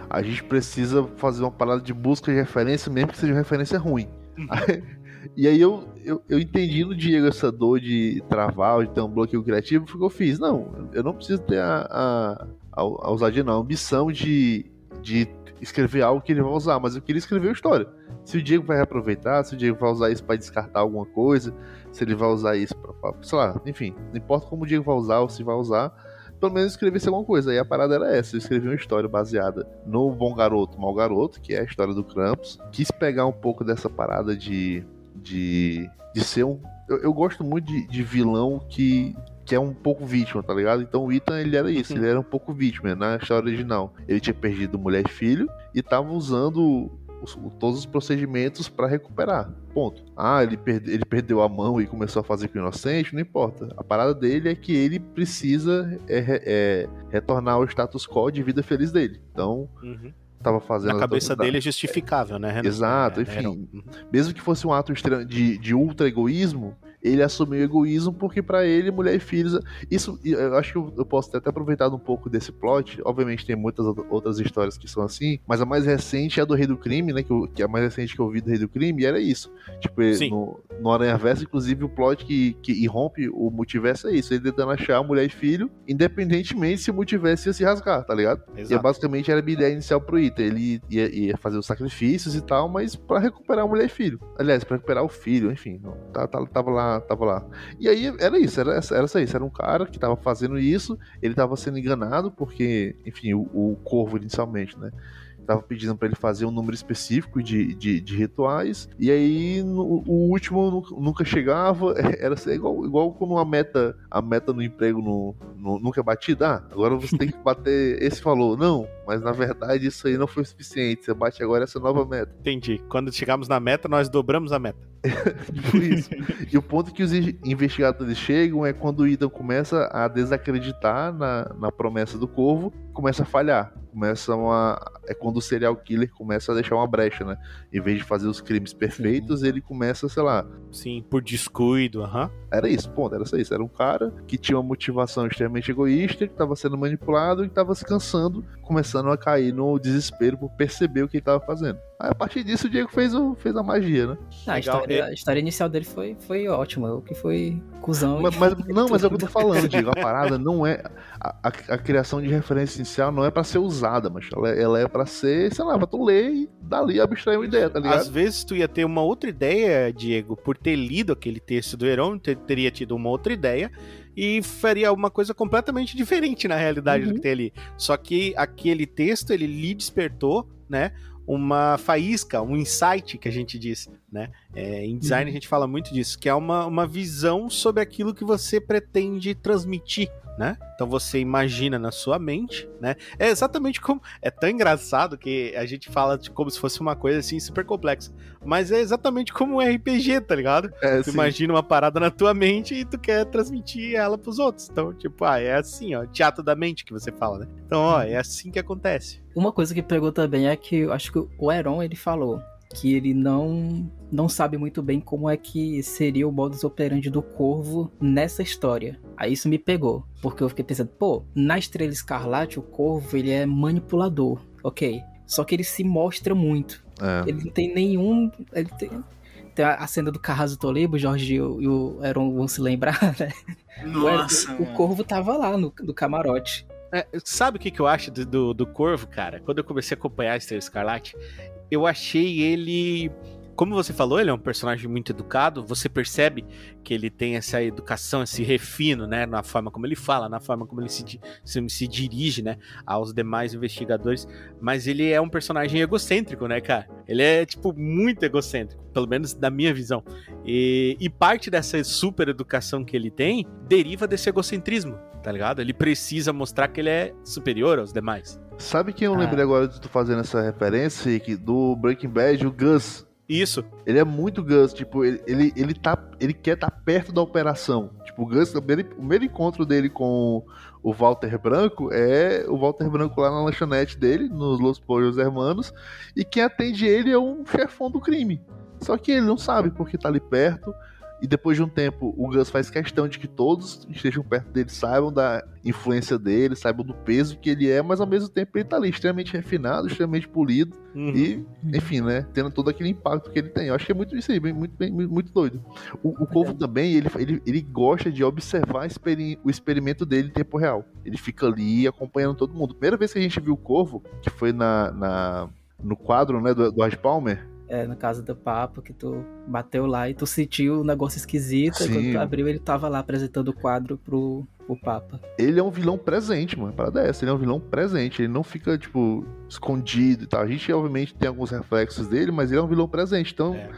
a gente precisa fazer uma parada de busca de referência, mesmo que seja uma referência ruim. Uhum. e aí eu, eu, eu, entendi no Diego essa dor de travar, de ter um bloqueio criativo, foi o que eu fiz. Não, eu não preciso ter a, a, a, a ousadia, não, a ambição de, de escrever algo que ele vai usar, mas eu queria escrever a história. Se o Diego vai reaproveitar, se o Diego vai usar isso para descartar alguma coisa, se ele vai usar isso para, sei lá, enfim, não importa como o Diego vai usar ou se vai usar, pelo menos escrever alguma coisa. Aí a parada era essa, eu escrevi uma história baseada no Bom Garoto, Mal Garoto, que é a história do Krampus. Quis pegar um pouco dessa parada de de, de ser um eu, eu gosto muito de, de vilão que que é um pouco vítima, tá ligado? Então o Ethan, ele era isso, ele era um pouco vítima na história original. Ele tinha perdido mulher e filho e tava usando os, todos os procedimentos para recuperar. Ponto. Ah, ele, perde, ele perdeu a mão e começou a fazer com o inocente, não importa. A parada dele é que ele precisa é, é, retornar ao status quo de vida feliz dele. Então. Uhum tava fazendo. A cabeça dele é justificável, né, Renan? Exato, é, enfim. Mesmo que fosse um ato de, de ultra egoísmo, ele assumiu o egoísmo porque para ele mulher e filhos isso eu acho que eu posso ter até aproveitado um pouco desse plot obviamente tem muitas outras histórias que são assim mas a mais recente é a do Rei do Crime né que, eu, que é a mais recente que eu vi do Rei do Crime e era isso. Tipo no, no Aranha Verso inclusive o plot que, que irrompe o multiverso é isso ele tentando achar mulher e filho independentemente se o multiverso ia se rasgar tá ligado? Exato. e é basicamente era a minha ideia inicial pro Ita ele ia, ia, fazer os sacrifícios e tal mas para recuperar a mulher e filho. Aliás para recuperar o filho enfim tá, tá, tava lá tava lá. E aí era isso, era, era isso. Era um cara que tava fazendo isso, ele tava sendo enganado, porque, enfim, o, o corvo inicialmente, né? tava pedindo para ele fazer um número específico de, de, de rituais, e aí no, o último nu- nunca chegava, era assim, igual, igual quando a meta, a meta no emprego no, no- nunca é batida, ah, agora você tem que bater esse valor. Não, mas na verdade isso aí não foi o suficiente, você bate agora essa nova meta. Entendi. Quando chegamos na meta, nós dobramos a meta. Tipo isso. e o ponto que os in- investigadores chegam é quando o Ethan começa a desacreditar na, na promessa do corvo, começa a falhar. Começa uma. É quando o serial killer começa a deixar uma brecha, né? Em vez de fazer os crimes perfeitos, ele começa, sei lá. Sim, por descuido, aham. Era isso, ponto, era só isso. Era um cara que tinha uma motivação extremamente egoísta, que estava sendo manipulado e estava se cansando, começando a cair no desespero por perceber o que ele estava fazendo. Aí, a partir disso, o Diego fez, o, fez a magia, né? Ah, a, história, a história inicial dele foi, foi ótima. O que foi cuzão. Mas, mas- não, mas é o que eu tô falando, Diego. A parada não é. A, a- a criação de referência inicial não é pra ser usada, mas ela, ela é pra ser, sei lá, pra tu ler e dali abstrair uma ideia, tá ligado? Às vezes tu ia ter uma outra ideia, Diego, por ter lido aquele texto do Heron, ter- teria tido uma outra ideia e faria uma coisa completamente diferente na realidade do Uhum. que tem ali. Só que aquele texto, ele lhe despertou, né? Uma faísca, um insight que a gente diz, né? É, em design Uhum. a gente fala muito disso, que é uma, uma visão sobre aquilo que você pretende transmitir, né? Então você imagina na sua mente, né? É exatamente como. É tão engraçado que a gente fala de como se fosse uma coisa assim super complexa. Mas é exatamente como um RPG, tá ligado? É, Tu sim. imagina uma parada na tua mente e tu quer transmitir ela pros outros. Então, tipo, ah, é assim, ó, teatro da mente que você fala, né? Então, ó, é assim que acontece. Uma coisa que pegou também é que eu acho que o Heron ele falou que ele não não sabe muito bem como é que seria o modus operandi do Corvo nessa história. Aí isso me pegou, porque eu fiquei pensando, pô, na Estrela Escarlate o Corvo ele é manipulador, ok? Só que ele se mostra muito. É. Ele não tem nenhum, ele tem tem a cena do Carrasco Tolebo, o Jorge e o, e o Heron vão se lembrar, né? Nossa, o, o. Corvo tava lá no, no camarote. É, sabe o que, que eu acho do, do, do Corvo, cara? Quando eu comecei a acompanhar a Estrela Escarlate, eu achei ele. Como você falou, ele é um personagem muito educado. Você percebe que ele tem essa educação, esse refino, né? Na forma como ele fala, na forma como ele se, se, se dirige, né? Aos demais investigadores. Mas ele é um personagem egocêntrico, né, cara? Ele é, tipo, muito egocêntrico. Pelo menos da minha visão. E, e parte dessa super educação que ele tem deriva desse egocentrismo, tá ligado? Ele precisa mostrar que ele é superior aos demais. Sabe quem eu Ah. lembrei agora de tu fazendo essa referência, Rick? Do Breaking Bad, o Gus. Isso. Ele é muito Gus, tipo, ele, ele, ele, tá, ele quer estar perto da operação. Tipo, o Gus, o primeiro, o primeiro encontro dele com o Walter Branco é o Walter Branco lá na lanchonete dele, nos Los Pollos Hermanos, e quem atende ele é um chefão do crime. Só que ele não sabe porque tá ali perto, e depois de um tempo o Gus faz questão de que todos que estejam perto dele saibam da influência dele, saibam do peso que ele é, mas ao mesmo tempo ele tá ali extremamente refinado, extremamente polido, Uhum. e, enfim, né? Tendo todo aquele impacto que ele tem. Eu acho que é muito isso aí, bem- muito, bem, muito, doido. O, o Corvo também, ele, ele, ele gosta de observar experi- o experimento dele em tempo real. Ele fica ali acompanhando todo mundo. Primeira vez que a gente viu o Corvo, que foi na, na- no quadro né, do, do Palmer, É, na casa do papo, que tu bateu lá e tu sentiu um negócio esquisito. E Sim. quando tu abriu, ele tava lá apresentando o quadro pro, pro Papa. ele é um vilão presente, mano. Parada é essa, ele é um vilão presente. Ele não fica, tipo, escondido e tal. A gente, obviamente, tem alguns reflexos dele, mas ele é um vilão presente. Então, É.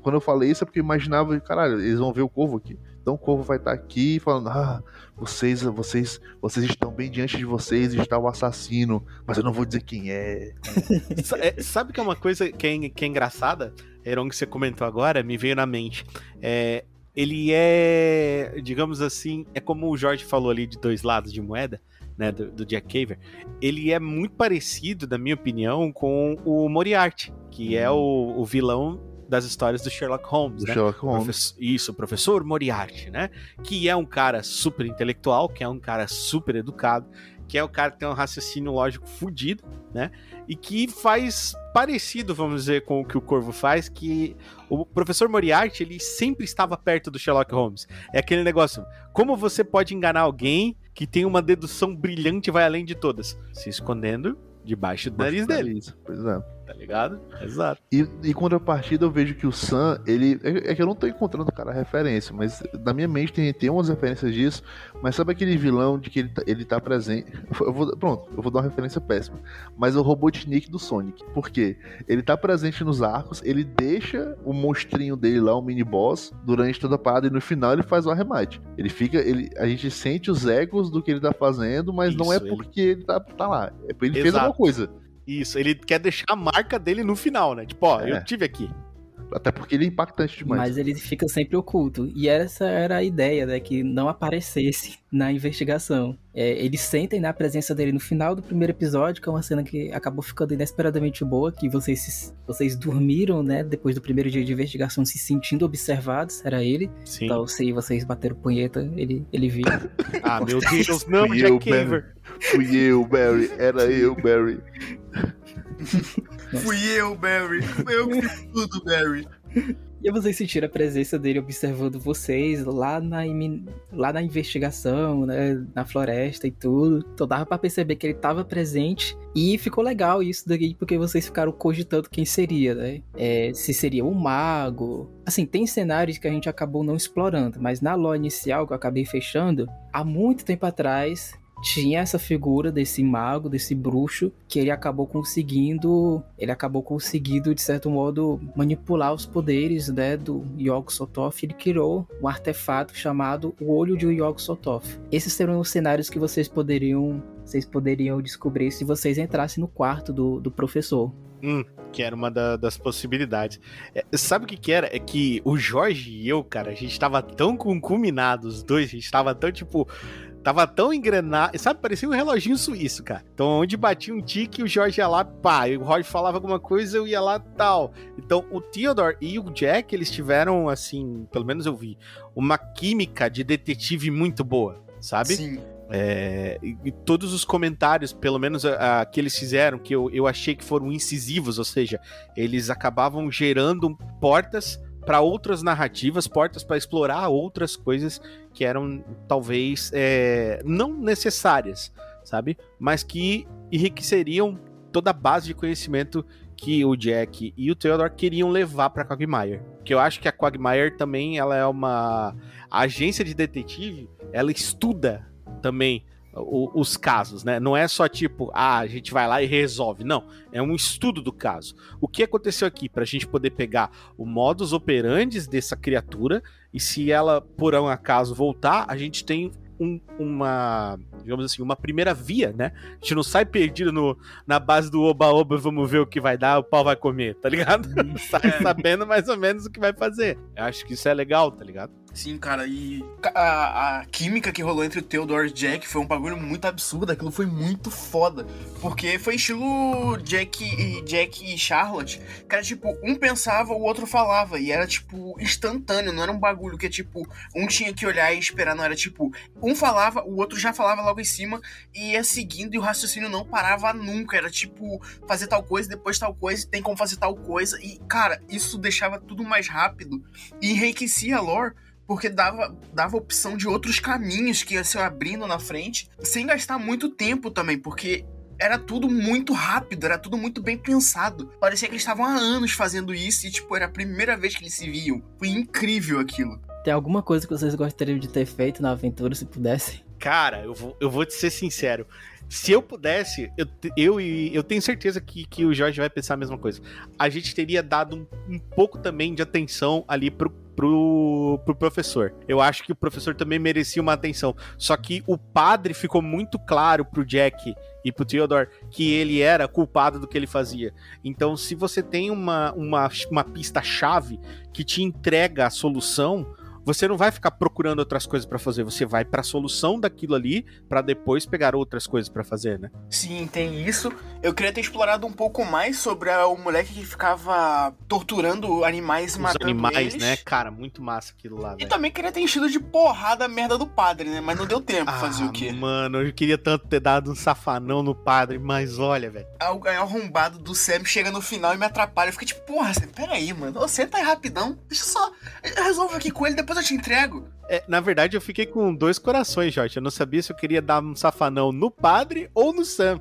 quando eu falei isso é porque eu imaginava, caralho, eles vão ver o Corvo aqui. Então o Corvo vai estar aqui falando, ah, vocês, vocês, vocês estão bem diante de vocês, está o assassino, mas eu não vou dizer quem é. É, Sabe que é uma coisa que é, que é engraçada? Heron, que você comentou agora, me veio na mente. É, ele é, digamos assim, é como o Jorge falou ali de dois lados de moeda, né, do, do Jack Caver. Ele é muito parecido, na minha opinião, com o Moriarty, que é o, o vilão das histórias do Sherlock Holmes, Do né? Sherlock Holmes. Professor- isso, o professor Moriarty, né? Que é um cara super intelectual, que é um cara super educado, que é o cara que tem um raciocínio lógico fudido, né? E que faz parecido, vamos dizer, com o que o Corvo faz, que o professor Moriarty, ele sempre estava perto do Sherlock Holmes. É aquele negócio, como você pode enganar alguém que tem uma dedução brilhante e vai além de todas? Se escondendo debaixo do nariz dele, Pois é. Tá ligado? Exato. E em contrapartida eu vejo que o Sam, ele. É é que eu não tô encontrando, cara, a referência, mas na minha mente tem, tem umas referências disso, mas sabe aquele vilão de que ele tá, ele tá presente. Eu vou, pronto, eu vou dar uma referência péssima. Mas é o Robotnik do Sonic. Por quê? Ele tá presente nos arcos, ele deixa o monstrinho dele lá, o mini boss, durante toda a parada, e no final ele faz o arremate. Ele fica. Ele, a gente sente os ecos do que ele tá fazendo, mas não é Isso, ele- porque ele tá, tá lá. É porque ele fez Exato. alguma coisa. Isso, ele quer deixar a marca dele no final, né? Tipo, ó, É. eu tive aqui. Até porque ele é impactante demais. Mas ele fica sempre oculto. E essa era a ideia, né? Que não aparecesse na investigação. É, eles sentem na presença dele no final do primeiro episódio, que é uma cena que acabou ficando inesperadamente boa, que vocês, vocês dormiram, né? Depois do primeiro dia de investigação, se sentindo observados, era ele. Sim. Então, se vocês bateram punheta, ele, ele viu. Ah, meu Deus, não, Fui Jack eu, Barry. Caver. Fui eu, Barry. Era eu, Barry. Fui eu, Barry. Fui eu que fiz tudo, Barry. E vocês sentiram a presença dele observando vocês lá na, lá na investigação, né? Na floresta e tudo. Então dava pra perceber que ele tava presente. E ficou legal isso daqui, porque vocês ficaram cogitando quem seria, né? É, se seria um mago. Assim, tem cenários que a gente acabou não explorando, mas na lore inicial que eu acabei fechando, há muito tempo atrás. Tinha essa figura desse mago, desse bruxo, que ele acabou conseguindo. Ele acabou conseguindo, de certo modo, manipular os poderes né, do Yog Sothoth. Ele criou um artefato chamado o Olho de Yog Sothoth. Esses seriam os cenários que vocês poderiam. Vocês poderiam descobrir se vocês entrassem no quarto do, do professor. Que era uma da- das possibilidades. É, sabe o que que era? É que o Jorge e eu, cara, a gente tava tão concuminados, os dois, a gente tava tão, tipo... Tava tão engrenado, sabe? Parecia um reloginho suíço, cara. Então, onde batia um tique, o Jorge ia lá, pá. E o Roger falava alguma coisa, eu ia lá, tal. Então, o Theodore e o Jack, eles tiveram, assim, pelo menos eu vi, uma química de detetive muito boa, sabe? Sim. É, e, todos os comentários, pelo menos a, a que eles fizeram, que eu, eu achei que foram incisivos, ou seja, eles acabavam gerando portas para outras narrativas, portas para explorar outras coisas que eram talvez é, não necessárias, sabe? Mas que enriqueceriam toda a base de conhecimento que o Jack e o Theodore queriam levar para Quagmire. Que eu acho que a Quagmire também ela é uma a agência de detetive, ela estuda também o- os casos, né? Não é só tipo, ah, a gente vai lá e resolve. Não, é um estudo do caso. O que aconteceu aqui para a gente poder pegar o modus operandi dessa criatura e se ela por um acaso voltar, a gente tem um- uma, digamos assim, uma primeira via, né? A gente não sai perdido no, na base do oba-oba, vamos ver o que vai dar, o pau vai comer, tá ligado? sai sabendo mais ou menos o que vai fazer. Eu acho que isso é legal, tá ligado? Sim, cara, e a, a química que rolou entre o Theodore e Jack foi um bagulho muito absurdo, aquilo foi muito foda. Porque foi estilo Jack e, Jack e Charlotte, que era tipo, um pensava, o outro falava, e era tipo instantâneo, não era um bagulho que tipo, um tinha que olhar e esperar, não era tipo, um falava, o outro já falava logo em cima, e ia seguindo, e o raciocínio não parava nunca, era tipo, fazer tal coisa, depois tal coisa, tem como fazer tal coisa, e cara, isso deixava tudo mais rápido e enriquecia a lore porque dava, dava opção de outros caminhos que iam se abrindo na frente, sem gastar muito tempo também, porque era tudo muito rápido, era tudo muito bem pensado. Parecia que eles estavam há anos fazendo isso e, tipo, era a primeira vez que eles se viam. Foi incrível aquilo. Tem alguma coisa que vocês gostariam de ter feito na aventura, se pudessem? Cara, eu vou, eu vou te ser sincero. Se eu pudesse, eu, eu, e- eu tenho certeza que, que o Jorge vai pensar a mesma coisa. A gente teria dado um, um pouco também de atenção ali pro, pro, pro professor. Eu acho que o professor também merecia uma atenção. Só que o padre ficou muito claro pro Jack e pro Theodore que ele era culpado do que ele fazia. Então, se você tem uma, uma, uma pista-chave que te entrega a solução, você não vai ficar procurando outras coisas pra fazer, você vai pra solução daquilo ali pra depois pegar outras coisas pra fazer, né? Sim, tem isso. Eu queria ter explorado um pouco mais sobre a- o moleque que ficava torturando animais e Os matando animais, eles. né? Cara, muito massa aquilo lá, E também queria ter enchido de porrada a merda do padre, né? Mas não deu tempo fazer o quê? Ah, Mano, eu queria tanto ter dado um safanão no padre, mas olha, velho. O arrombado do Sam chega no final e me atrapalha. Eu fico tipo, porra, Sam, peraí, mano. Senta aí rapidão. Deixa eu só. Eu resolvo aqui com ele, depois eu te entrego. É, na verdade, eu fiquei com dois corações, Jorge. Eu não sabia se eu queria dar um safanão no padre ou no Sam.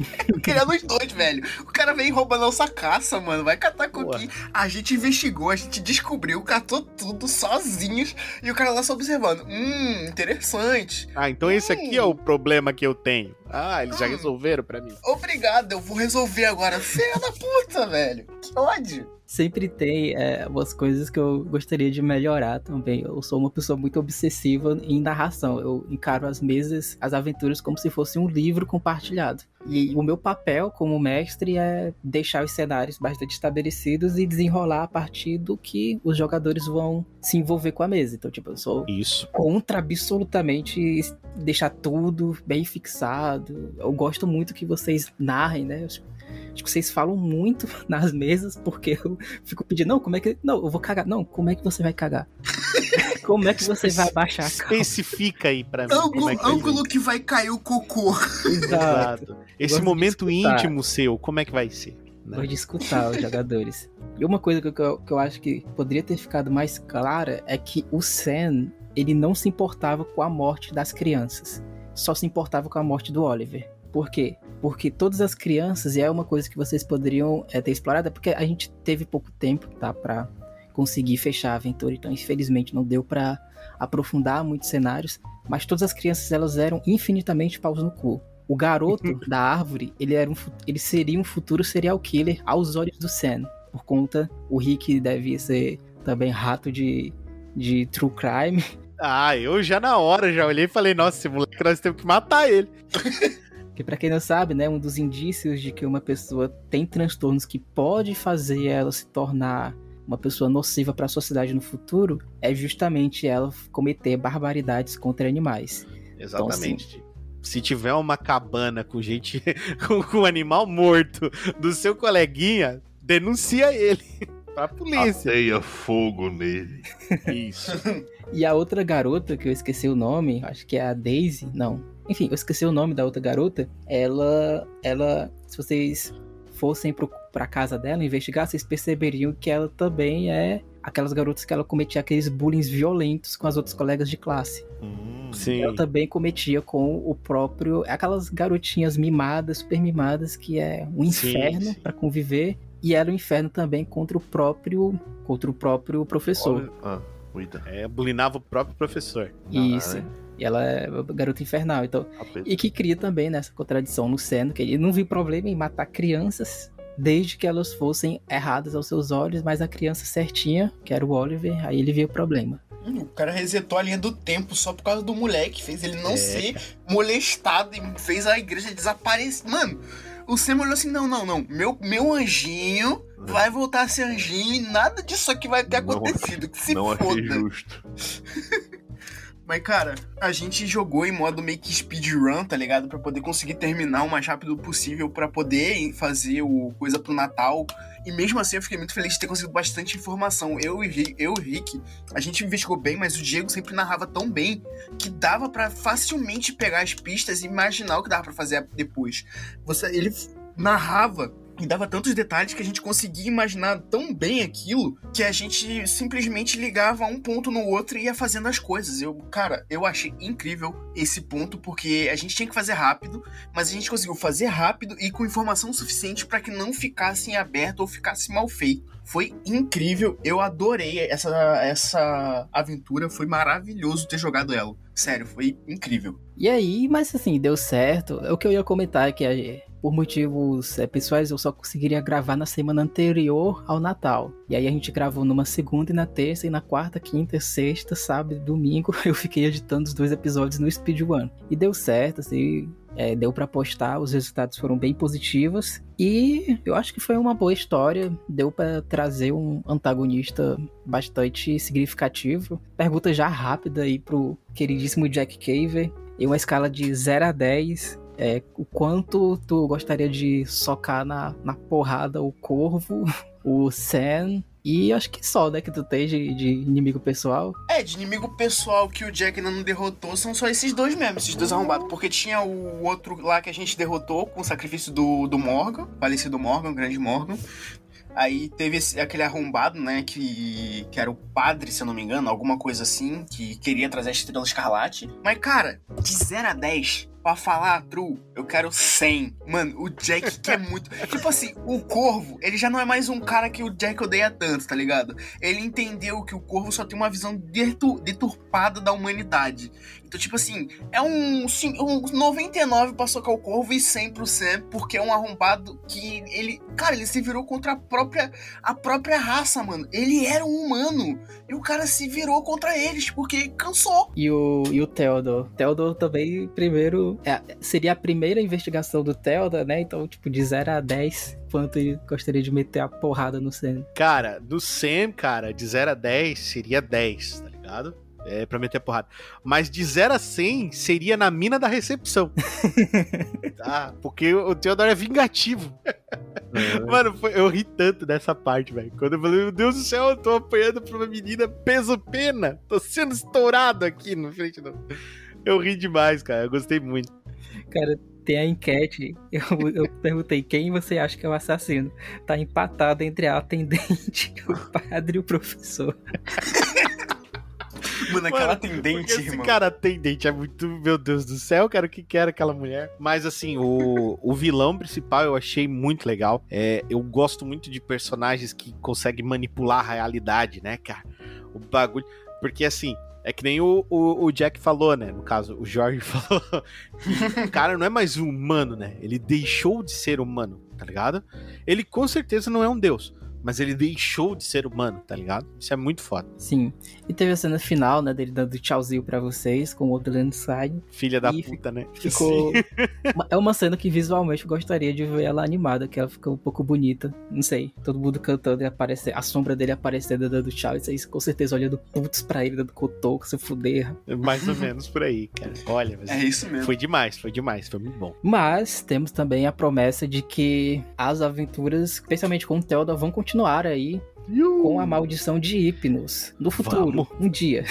Eu queria nos dois, velho. O cara vem roubar nossa caça, mano. Vai catar coquinho. A gente investigou, a gente descobriu, catou tudo sozinhos. E o cara lá só observando. Hum, interessante. Ah, então esse aqui é o problema que eu tenho. Ah, eles já Hum. resolveram pra mim. Obrigado, eu vou resolver agora. Filha da puta, velho. Que ódio. Sempre tem é, umas coisas que eu gostaria de melhorar também. Eu sou uma pessoa muito obsessiva em narração. Eu encaro as mesas, as aventuras, como se fosse um livro compartilhado. E o meu papel como mestre é deixar os cenários bastante estabelecidos e desenrolar a partir do que os jogadores vão se envolver com a mesa. Então, tipo, eu sou Isso. contra absolutamente deixar tudo bem fixado. Eu gosto muito que vocês narrem, né? Acho acho que vocês falam muito nas mesas, porque eu fico pedindo, não, como é que. Não, eu vou cagar. Não, como é que você vai cagar? como é que você vai abaixar a calça? Especifica aí pra mim. Ângulo, como é que vai ângulo que vai cair o cocô. Exato. Esse momento íntimo seu, como é que vai ser? né? Gosto de escutar os jogadores. E uma coisa que eu, que eu acho que poderia ter ficado mais clara é que o Sam, ele não se importava com a morte das crianças. Só se importava com a morte do Oliver. Por quê? Porque todas as crianças, e é uma coisa que vocês poderiam é, ter explorado, é porque a gente teve pouco tempo, tá? Pra conseguir fechar a aventura, então infelizmente não deu pra aprofundar muitos cenários. Mas todas as crianças, elas eram infinitamente paus no cu. O garoto da árvore, ele, era um, ele seria um futuro serial killer aos olhos do Sam. Por conta, o Rick deve ser também rato de, de true crime. Ah, eu já na hora já olhei e falei, nossa, esse moleque nós temos que matar ele. Que pra quem não sabe, né, um dos indícios de que uma pessoa tem transtornos que pode fazer ela se tornar uma pessoa nociva para a sociedade no futuro é justamente ela cometer barbaridades contra animais. Exatamente. Se tiver uma cabana com gente, com, com um animal morto do seu coleguinha, denuncia ele pra polícia. Ateia fogo nele. Isso. E a outra garota, que eu esqueci o nome, acho que é a Daisy, não. Enfim, eu esqueci o nome da outra garota. Ela, ela, se vocês fossem pro, pra casa dela investigar, vocês perceberiam que ela também é aquelas garotas que ela cometia aqueles bullying violentos com as outras colegas de classe. Hum, Sim. Ela também cometia com o próprio. Aquelas garotinhas mimadas, super mimadas, que é um inferno pra conviver. E era um inferno também contra o próprio. Contra o próprio professor. olha- Ah, cuida. É, bulinava o próprio professor. Isso. Caralho. E ela é garota infernal. Então, e que cria também nessa contradição no Seno, que ele não viu problema em matar crianças desde que elas fossem erradas aos seus olhos, mas a criança certinha, que era o Oliver, aí ele viu o problema. Hum, O cara resetou a linha do tempo só por causa do moleque. Fez ele não É. ser molestado e fez a igreja desaparecer. Mano, o Sam olhou assim: não, não, não. Meu, meu anjinho vai voltar a ser anjinho e nada disso aqui vai ter Não acontecido. Que se Não achei foda. justo. Mas, cara, a gente jogou em modo meio que speedrun, tá ligado? Pra poder conseguir terminar o mais rápido possível, pra poder fazer o coisa pro Natal. E mesmo assim eu fiquei muito feliz de ter conseguido bastante informação. Eu e eu o Rick, a gente investigou bem, mas o Diego sempre narrava tão bem que dava pra facilmente pegar as pistas e imaginar o que dava pra fazer depois. Você, ele narrava e dava tantos detalhes que a gente conseguia imaginar tão bem aquilo que a gente simplesmente ligava um ponto no outro e ia fazendo as coisas. Eu, cara, eu achei incrível esse ponto porque a gente tinha que fazer rápido, mas a gente conseguiu fazer rápido e com informação suficiente para que não ficasse em aberto ou ficasse mal feito. Foi incrível, eu adorei essa, essa aventura, foi maravilhoso ter jogado ela. Sério, foi incrível. E aí, mas assim, deu certo. O que eu ia comentar é que por motivos eh, pessoais eu só conseguiria gravar na semana anterior ao Natal. E aí a gente gravou numa segunda e na terça, e na quarta, quinta, sexta, sábado domingo eu fiquei editando os dois episódios no Speedrun. E deu certo, assim, eh, deu pra postar, os resultados foram bem positivos. E eu acho que foi uma boa história, deu pra trazer um antagonista bastante significativo. Pergunta já rápida aí pro queridíssimo Jack Caver. Em uma escala de 0 a 10, é, o quanto tu gostaria de socar na, na porrada o Corvo, o Sam e acho que só, né, que tu tem de, de inimigo pessoal. É, de inimigo pessoal que o Jack ainda não derrotou são só esses dois mesmo, esses dois arrombados. Porque tinha o outro lá que a gente derrotou com o sacrifício do, do Morgan, falecido Morgan, grande Morgan. Aí teve esse- aquele arrombado, né, que, que era o padre, se eu não me engano, alguma coisa assim, que queria trazer a Estrela Escarlate. Mas, cara, de 0 a 10, pra falar true, eu quero 100. Mano, o Jack quer muito. tipo assim, o Corvo, ele já não é mais um cara que o Jack odeia tanto, tá ligado? Ele entendeu que o Corvo só tem uma visão detur deturpada da humanidade. Então, tipo assim, é um, sim, um 99 pra socar o Corvo e 100 pro Sam, porque é um arrombado que ele. Cara, ele se virou contra a própria, a própria raça, mano. Ele era um humano. E o cara se virou contra eles, porque cansou. E o, e o Theodore. Theodore também, primeiro. É, seria a primeira investigação do Theodore, né? Então, tipo, de 0 a 10, quanto ele gostaria de meter a porrada no Sam. Cara, do Sam, cara, de 0 a 10 seria 10, tá ligado? É, pra meter a porrada. Mas de 0 a 100 seria na mina da recepção. tá? Porque o Theodore é vingativo. É. Mano, eu ri tanto dessa parte, velho. Quando eu falei, meu Deus do céu, eu tô apanhando pra uma menina peso-pena. Tô sendo estourado aqui na frente do. Eu ri demais, cara. Eu gostei muito. Cara, tem a enquete. Eu, eu perguntei quem você acha que é o assassino. Tá empatado entre a atendente, o padre e o professor. Mano, aquela Mano, atendente, esse irmão. cara atendente é muito. Meu Deus do céu, cara, o que que era aquela mulher? Mas assim, o, o vilão principal eu achei muito legal. É, eu gosto muito de personagens que conseguem manipular a realidade, né, cara? O bagulho. Porque assim. É que nem o, o, o Jack falou, né? No caso, o Jorge falou. o cara não é mais um humano, né? Ele deixou de ser humano, tá ligado? Ele com certeza não é um deus. Mas ele deixou de ser humano, tá ligado? Isso é muito foda. Sim. E teve a cena final, né, dele dando tchauzinho pra vocês com o Outland Side. Filha da E puta, né? Ficou. Uma- é uma cena que visualmente eu gostaria de ver ela animada, que ela ficou um pouco bonita. Não sei. Todo mundo cantando e aparecer, a sombra dele aparecendo dando tchau. Isso aí com certeza olhando putz pra ele, dando cotoco, se fuder. Mais ou menos por aí, cara. Olha, mas É isso mesmo. foi demais, foi demais, foi muito bom. Mas temos também a promessa de que as aventuras, especialmente com o Theodore, vão continuar aí com a maldição de Hypnos no futuro, Vamos. um dia.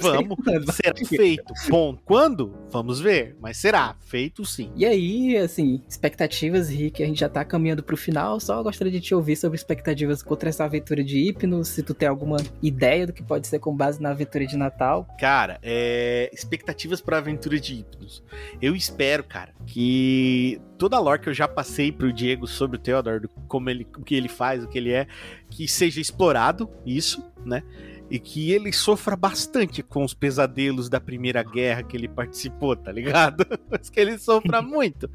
Vamos, vamos. Será feito. Bom, quando? Vamos ver. Mas será feito sim. E aí, assim, expectativas, Rick, a gente já tá caminhando pro final, só gostaria de te ouvir sobre expectativas contra essa aventura de Hypnos, se tu tem alguma ideia do que pode ser com base na aventura de Natal. Cara, é... expectativas pra aventura de Hypnos. Eu espero, cara, que toda a lore que eu já passei pro Diego sobre o Theodore, do- como ele, o que ele faz, o que ele é, que seja explorado isso, né? E que ele sofra bastante com os pesadelos da primeira guerra que ele participou, tá ligado? Mas que ele sofra muito.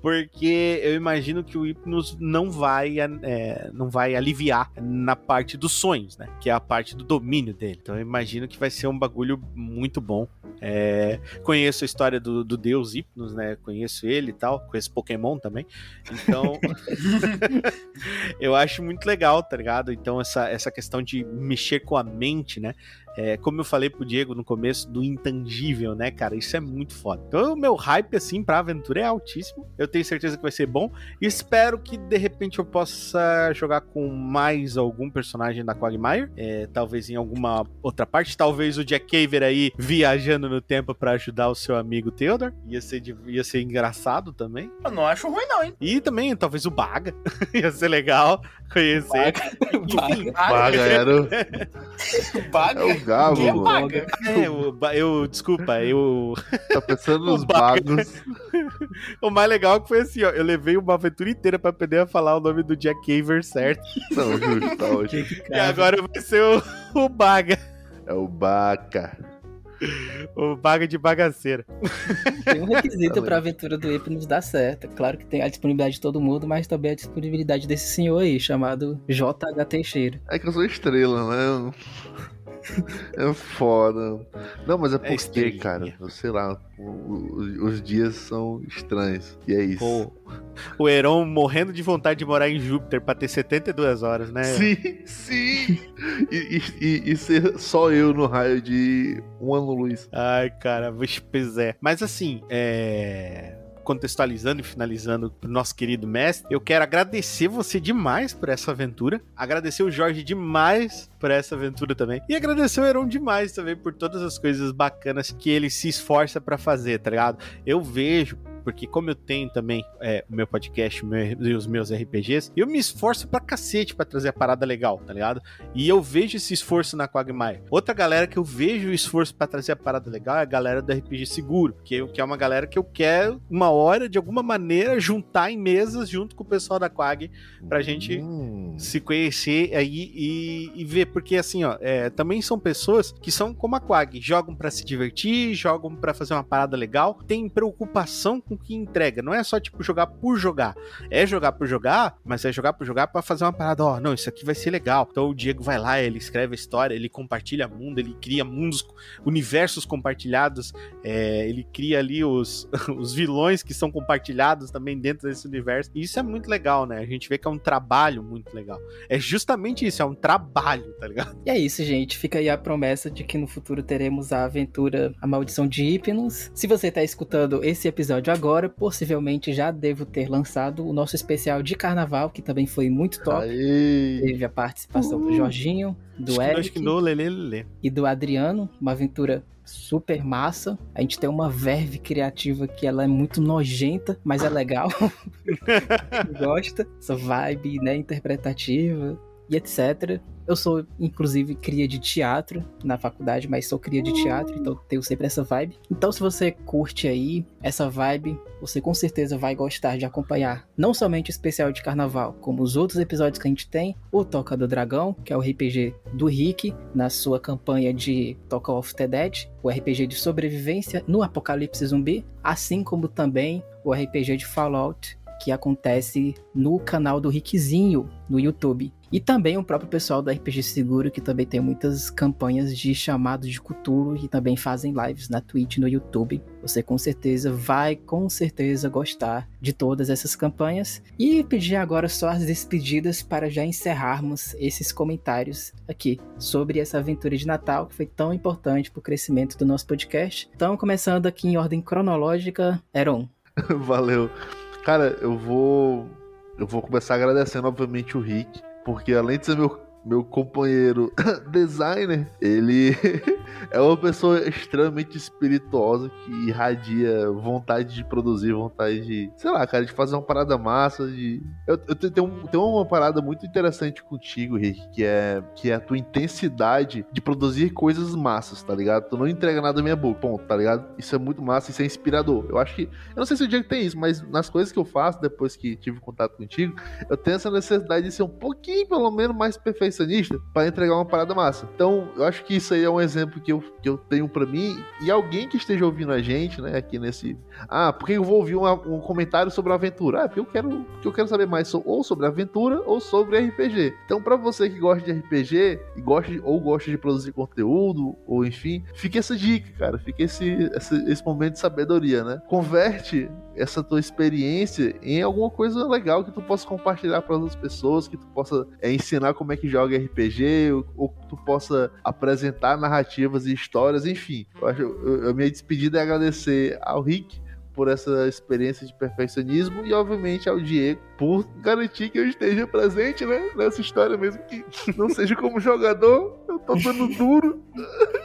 Porque eu imagino que o Hypnos não vai, é, não vai aliviar na parte dos sonhos, né? Que é a parte do domínio dele. Então eu imagino que vai ser um bagulho muito bom. É, conheço a história do, do deus Hypnos, né? Conheço ele e tal. Conheço Pokémon também. Então eu acho muito legal, tá ligado? Então essa, essa questão de mexer com a mente, né? É, como eu falei pro Diego no começo, do intangível, né, cara? Isso é muito foda. Então, o meu hype, assim, pra aventura é altíssimo. Eu tenho certeza que vai ser bom. Espero que, de repente, eu possa jogar com mais algum personagem da Quagmire. É, talvez em alguma outra parte. Talvez o Jack Caver aí viajando no tempo pra ajudar o seu amigo Theodore. Ia ser, de- ia ser engraçado também. Eu não acho ruim, não, hein? E também, talvez, o Baga. ia ser legal conhecer. Enfim, Paga, era o, Baga. É Quem é mano. Baga? É, o eu, desculpa, eu. Tá pensando nos bagos. O mais legal é que foi assim, ó. Eu levei uma aventura inteira pra aprender a falar o nome do Jack Caver certo. Não, justo, tá ótimo. E agora vai ser o, o Baga. É o Baca. O Baga de bagaceira. Tem um requisito Tá pra aventura do Hypnos dar certo. Claro que tem a disponibilidade de todo mundo, mas também a disponibilidade desse senhor aí, chamado JH Teixeira. É que eu sou estrela, né? É foda. Não, mas é porque, estrelinha. cara, eu sei lá, o- o- os dias são estranhos. E é isso. O, o Heron morrendo de vontade de morar em Júpiter pra ter 72 horas, né? Sim, sim! E, e- e- ser só eu no raio de um ano-luz. Ai, cara, pois é. Mas assim, é. Contextualizando e finalizando pro nosso querido mestre, eu quero agradecer você demais por essa aventura. Agradecer o Jorge demais por essa aventura também. E agradecer o Heron demais também por todas as coisas bacanas que ele se esforça pra fazer, tá ligado? Eu vejo porque como eu tenho também é, o meu podcast meu, e os meus RPGs, eu me esforço pra cacete pra trazer a parada legal, tá ligado? E eu vejo esse esforço na Quagmire. Outra galera que eu vejo o esforço pra trazer a parada legal é a galera do RPG Seguro, que, que é uma galera que eu quero, uma hora, de alguma maneira, juntar em mesas junto com o pessoal da Quag pra gente Hum. se conhecer aí e, e ver, porque assim, ó, é, também são pessoas que são como a Quag, jogam pra se divertir, jogam pra fazer uma parada legal, tem preocupação com que entrega, não é só tipo jogar por jogar, é jogar por jogar, mas é jogar por jogar pra fazer uma parada, ó, não, isso aqui vai ser legal. Então o Diego vai lá, ele escreve a história, ele compartilha mundo, ele cria mundos, universos compartilhados, é, ele cria ali os, os vilões que são compartilhados também dentro desse universo. E isso é muito legal, né? A gente vê que é um trabalho muito legal. É justamente isso, é um trabalho, tá ligado? E é isso, gente. Fica aí a promessa de que no futuro teremos a aventura A Maldição de Hypnos. Se você tá escutando esse episódio agora, possivelmente já devo ter lançado o nosso especial de carnaval, que também foi muito top. Aí. Teve a participação do Jorginho, do Acho que não, acho Eric no lelê, lelê. e do Adriano. Uma aventura super massa. A gente tem uma verve criativa que ela é muito nojenta, mas é legal. Gosta. Essa vibe, né, interpretativa e etc. Eu sou, inclusive, cria de teatro na faculdade, mas sou cria de teatro, então tenho sempre essa vibe. Então, se você curte aí essa vibe, você com certeza vai gostar de acompanhar não somente o especial de carnaval, como os outros episódios que a gente tem, o Toca do Dragão, que é o RPG do Rick, na sua campanha de Toca of the Dead, o RPG de sobrevivência no apocalipse zumbi, assim como também o RPG de Fallout, que acontece no canal do Rickzinho no YouTube. E também o próprio pessoal do RPG Seguro, que também tem muitas campanhas de chamado de Cthulhu e também fazem lives na Twitch, no YouTube. Você com certeza vai, com certeza, gostar de todas essas campanhas. E pedir agora só as despedidas para já encerrarmos esses comentários aqui sobre essa aventura de Natal que foi tão importante para o crescimento do nosso podcast. Então, começando aqui em ordem cronológica, Eron. Valeu. Cara, eu vou. Eu vou começar agradecendo, obviamente, o Rick. Porque além de ser meu, meu companheiro designer, ele é uma pessoa extremamente espirituosa que irradia vontade de produzir, vontade de, sei lá, cara, de fazer uma parada massa. De... Eu, eu tenho, tenho uma parada muito interessante contigo, Rick, que é, que é a tua intensidade de produzir coisas massas, tá ligado? Tu não entrega nada na minha boca, ponto, tá ligado? Isso é muito massa, isso é inspirador. Eu acho que. Eu não sei se o Diego tem isso, mas nas coisas que eu faço depois que tive contato contigo, eu tenho essa necessidade de ser um pouquinho, pelo menos, mais perfeccionista pra entregar uma parada massa. Então, eu acho que isso aí é um exemplo que eu, que eu tenho pra mim e alguém que esteja ouvindo a gente, né, aqui nesse. Ah, porque eu vou ouvir uma- um comentário sobre a aventura? Ah, porque eu quero, porque eu quero saber mais so- ou sobre aventura ou sobre RPG. Então, pra você que gosta de RPG e gosta ou gosta de produzir conteúdo, ou enfim, fica essa dica, cara. Fica esse, esse, esse momento de sabedoria, né? Converte essa tua experiência em alguma coisa legal que tu possa compartilhar para outras pessoas, que tu possa é, ensinar como é que joga RPG, ou, ou que tu possa apresentar narrativas e histórias, enfim. Eu acho, eu- a minha despedida é agradecer ao Rick por essa experiência de perfeccionismo e obviamente ao Diego por garantir que eu esteja presente, né, nessa história mesmo que não seja como jogador, eu tô dando duro.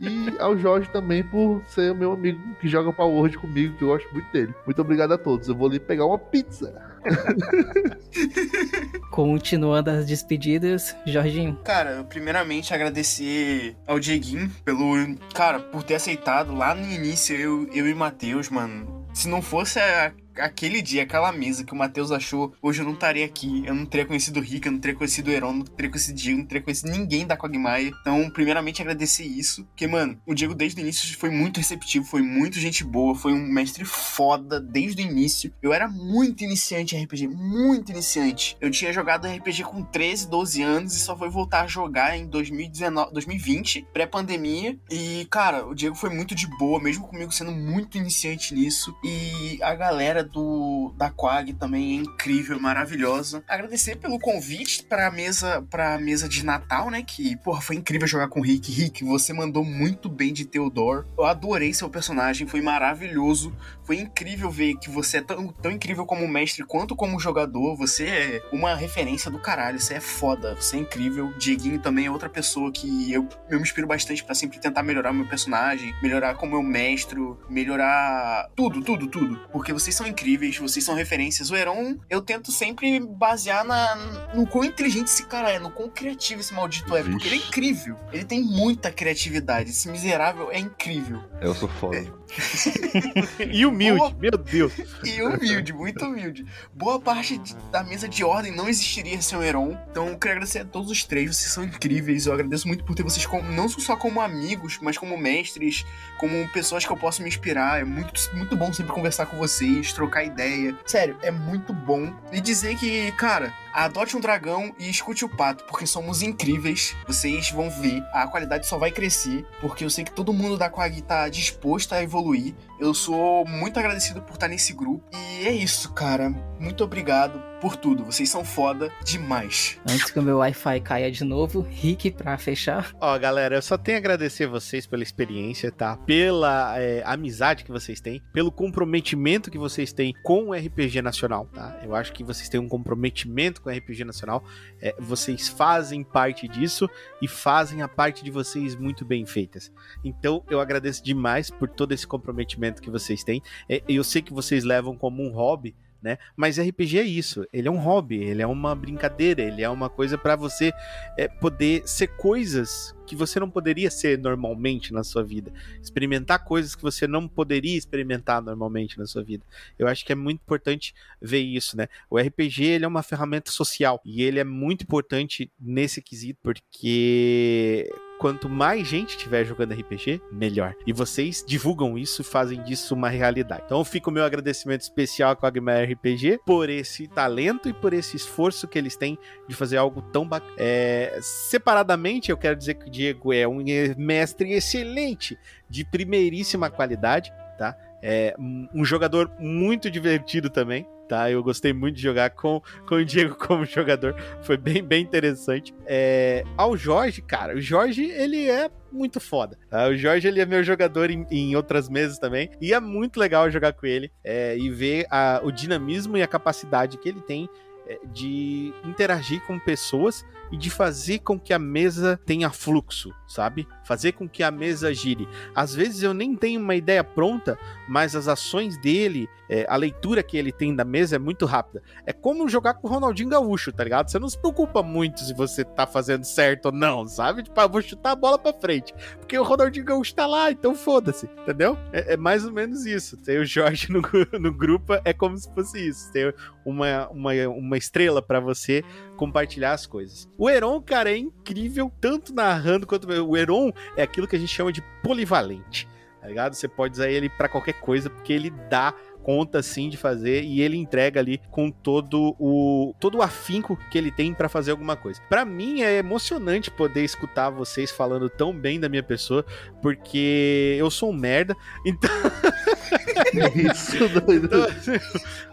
E ao Jorge também por ser o meu amigo que joga Power Word comigo, que eu gosto muito dele. Muito obrigado a todos. Eu vou ali pegar uma pizza. Continuando as despedidas, Jorginho. Cara, primeiramente agradecer ao Dieguinho pelo. Cara, por ter aceitado lá no início eu, eu e Matheus, mano. Se não fosse a- aquele dia, aquela mesa que o Matheus achou, hoje eu não estaria aqui. Eu não teria conhecido o Rick, eu não teria conhecido o Heron, não teria conhecido o Diego, não teria conhecido ninguém da Quagmire. Então, primeiramente agradecer isso. Porque, mano, o Diego desde o início foi muito receptivo, foi muito gente boa, foi um mestre foda desde o início. Eu era muito iniciante em RPG, muito iniciante. Eu tinha jogado RPG com 13, 12 anos e só foi voltar a jogar em 2019, 2020, pré-pandemia. E, cara, o Diego foi muito de boa, mesmo comigo sendo muito iniciante nisso. E a galera do da Quag também é incrível, maravilhosa. Agradecer pelo convite para mesa para mesa de Natal, né? Que, porra, foi incrível jogar com o Rick. Rick, você mandou muito bem de Theodore. Eu adorei seu personagem, foi maravilhoso. Foi incrível ver que você é tão, tão incrível como mestre quanto como jogador. Você é uma referência do caralho, você é foda, você é incrível. Dieguinho também é outra pessoa que eu, eu me inspiro bastante para sempre tentar melhorar meu personagem, melhorar como eu mestro, melhorar tudo, tudo, tudo. Porque vocês são incríveis, vocês são referências. O Heron, eu tento sempre basear na, no quão inteligente esse cara é, no quão criativo esse maldito é. Porque ele é incrível. Ele tem muita criatividade. Esse miserável é incrível. Eu sou foda. e humilde, Boa. meu Deus. E humilde, muito humilde. Boa parte de- da mesa de ordem não existiria sem o Heron. Então eu queria agradecer a todos os três, vocês são incríveis. Eu agradeço muito por ter vocês como, não só como amigos, mas como mestres, como pessoas que eu posso me inspirar. É muito, muito bom sempre conversar com vocês, trocar ideia. Sério, é muito bom. E dizer que, cara, adote um dragão e escute o pato, porque somos incríveis. Vocês vão ver, a qualidade só vai crescer, porque eu sei que todo mundo da Quag tá disposto a evoluir. Eu sou muito agradecido por estar nesse grupo. E é isso, cara. Muito obrigado por tudo. Vocês são foda demais. Antes que o meu Wi-Fi caia de novo, Rick pra fechar. Ó, galera, eu só tenho a agradecer vocês pela experiência, tá? Pela é, amizade que vocês têm, pelo comprometimento que vocês têm com o RPG Nacional, tá? Eu acho que vocês têm um comprometimento com o RPG Nacional. É, vocês fazem parte disso e fazem a parte de vocês muito bem feitas. Então, eu agradeço demais por todo esse comprometimento que vocês têm. É, eu sei que vocês levam como um hobby, né? Mas RPG é isso, ele é um hobby, ele é uma brincadeira, ele é uma coisa pra você é, poder ser coisas que você não poderia ser normalmente na sua vida, experimentar coisas que você não poderia experimentar normalmente na sua vida. Eu acho que é muito importante ver isso, né? O RPG ele é uma ferramenta social e ele é muito importante nesse quesito porque quanto mais gente tiver jogando RPG, melhor. E vocês divulgam isso e fazem disso uma realidade. Então fica o meu agradecimento especial à Quagmire RPG por esse talento e por esse esforço que eles têm de fazer algo tão bacana. É, separadamente, eu quero dizer que o Diego é um mestre excelente, de primeiríssima qualidade, tá? É um jogador muito divertido também, tá? Eu gostei muito de jogar com, com o Diego como jogador, foi bem, bem interessante. É, ao Jorge, cara, o Jorge, ele é muito foda. tá? O Jorge, ele é meu jogador em, em outras mesas também, e é muito legal jogar com ele é, e ver a- o dinamismo e a capacidade que ele tem é, de interagir com pessoas e de fazer com que a mesa tenha fluxo, sabe? Fazer com que a mesa gire. Às vezes eu nem tenho uma ideia pronta, mas as ações dele, é, a leitura que ele tem da mesa é muito rápida. É como jogar com o Ronaldinho Gaúcho, tá ligado? Você não se preocupa muito se você tá fazendo certo ou não, sabe? Tipo, ah, vou chutar a bola pra frente. Porque o Ronaldinho Gaúcho tá lá, então foda-se, entendeu? É, é mais ou menos isso. Tem o Jorge no, no grupo, é como se fosse isso. Tem uma, uma, uma estrela pra você compartilhar as coisas. O Heron, cara, é incrível, tanto narrando quanto. O Heron é aquilo que a gente chama de polivalente, tá ligado? Você pode usar ele pra qualquer coisa, porque ele dá conta sim de fazer e ele entrega ali com todo o todo o afinco que ele tem pra fazer alguma coisa. Pra mim é emocionante poder escutar vocês falando tão bem da minha pessoa, porque eu sou um merda. Então, Isso, doido. então, assim,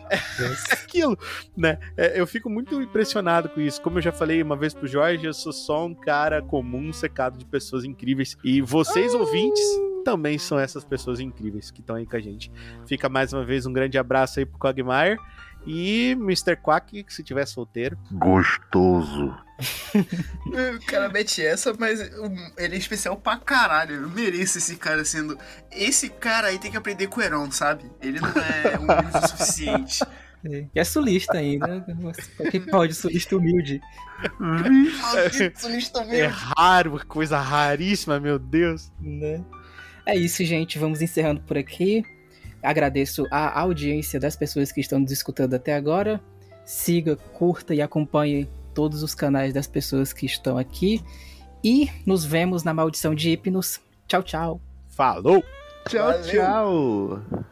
é aquilo, né? É, eu fico muito impressionado com isso. Como eu já falei uma vez pro Jorge, eu sou só um cara comum, secado de pessoas incríveis. E vocês, ouvintes, também são essas pessoas incríveis que estão aí com a gente. Fica mais uma vez um grande abraço aí pro Quagmire. E Mr. Quack, se tiver solteiro. Gostoso. O cara mete essa, mas ele é especial pra caralho. Eu mereço esse cara sendo. Esse cara aí tem que aprender com o Heron, sabe? Ele não é humilde o suficiente. E é sulista ainda. Quem pode, sulista humilde. Sulista É mesmo. raro, coisa raríssima, meu Deus. né? É isso, gente. Vamos encerrando por aqui. Agradeço a audiência das pessoas que estão nos escutando até agora. Siga, curta e acompanhe todos os canais das pessoas que estão aqui. E nos vemos na Maldição de Hipnos. Tchau, tchau. Falou! Tchau, Valeu. tchau.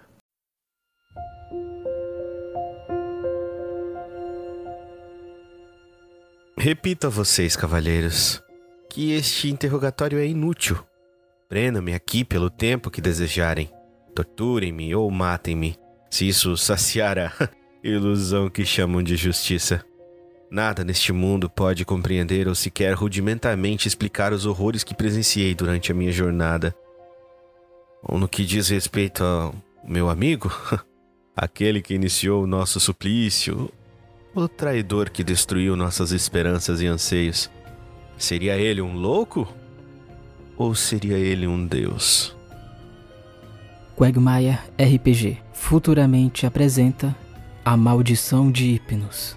Repito a vocês, cavalheiros, que este interrogatório é inútil. Prendam-me aqui pelo tempo que desejarem. Torturem-me ou matem-me. Se isso saciar a ilusão que chamam de justiça. Nada neste mundo pode compreender ou sequer rudimentarmente explicar os horrores que presenciei durante a minha jornada. Ou no que diz respeito ao meu amigo, aquele que iniciou o nosso suplício, o traidor que destruiu nossas esperanças e anseios. Seria ele um louco? Ou seria ele um deus? Quagmire RPG futuramente apresenta A Maldição de Hipnos.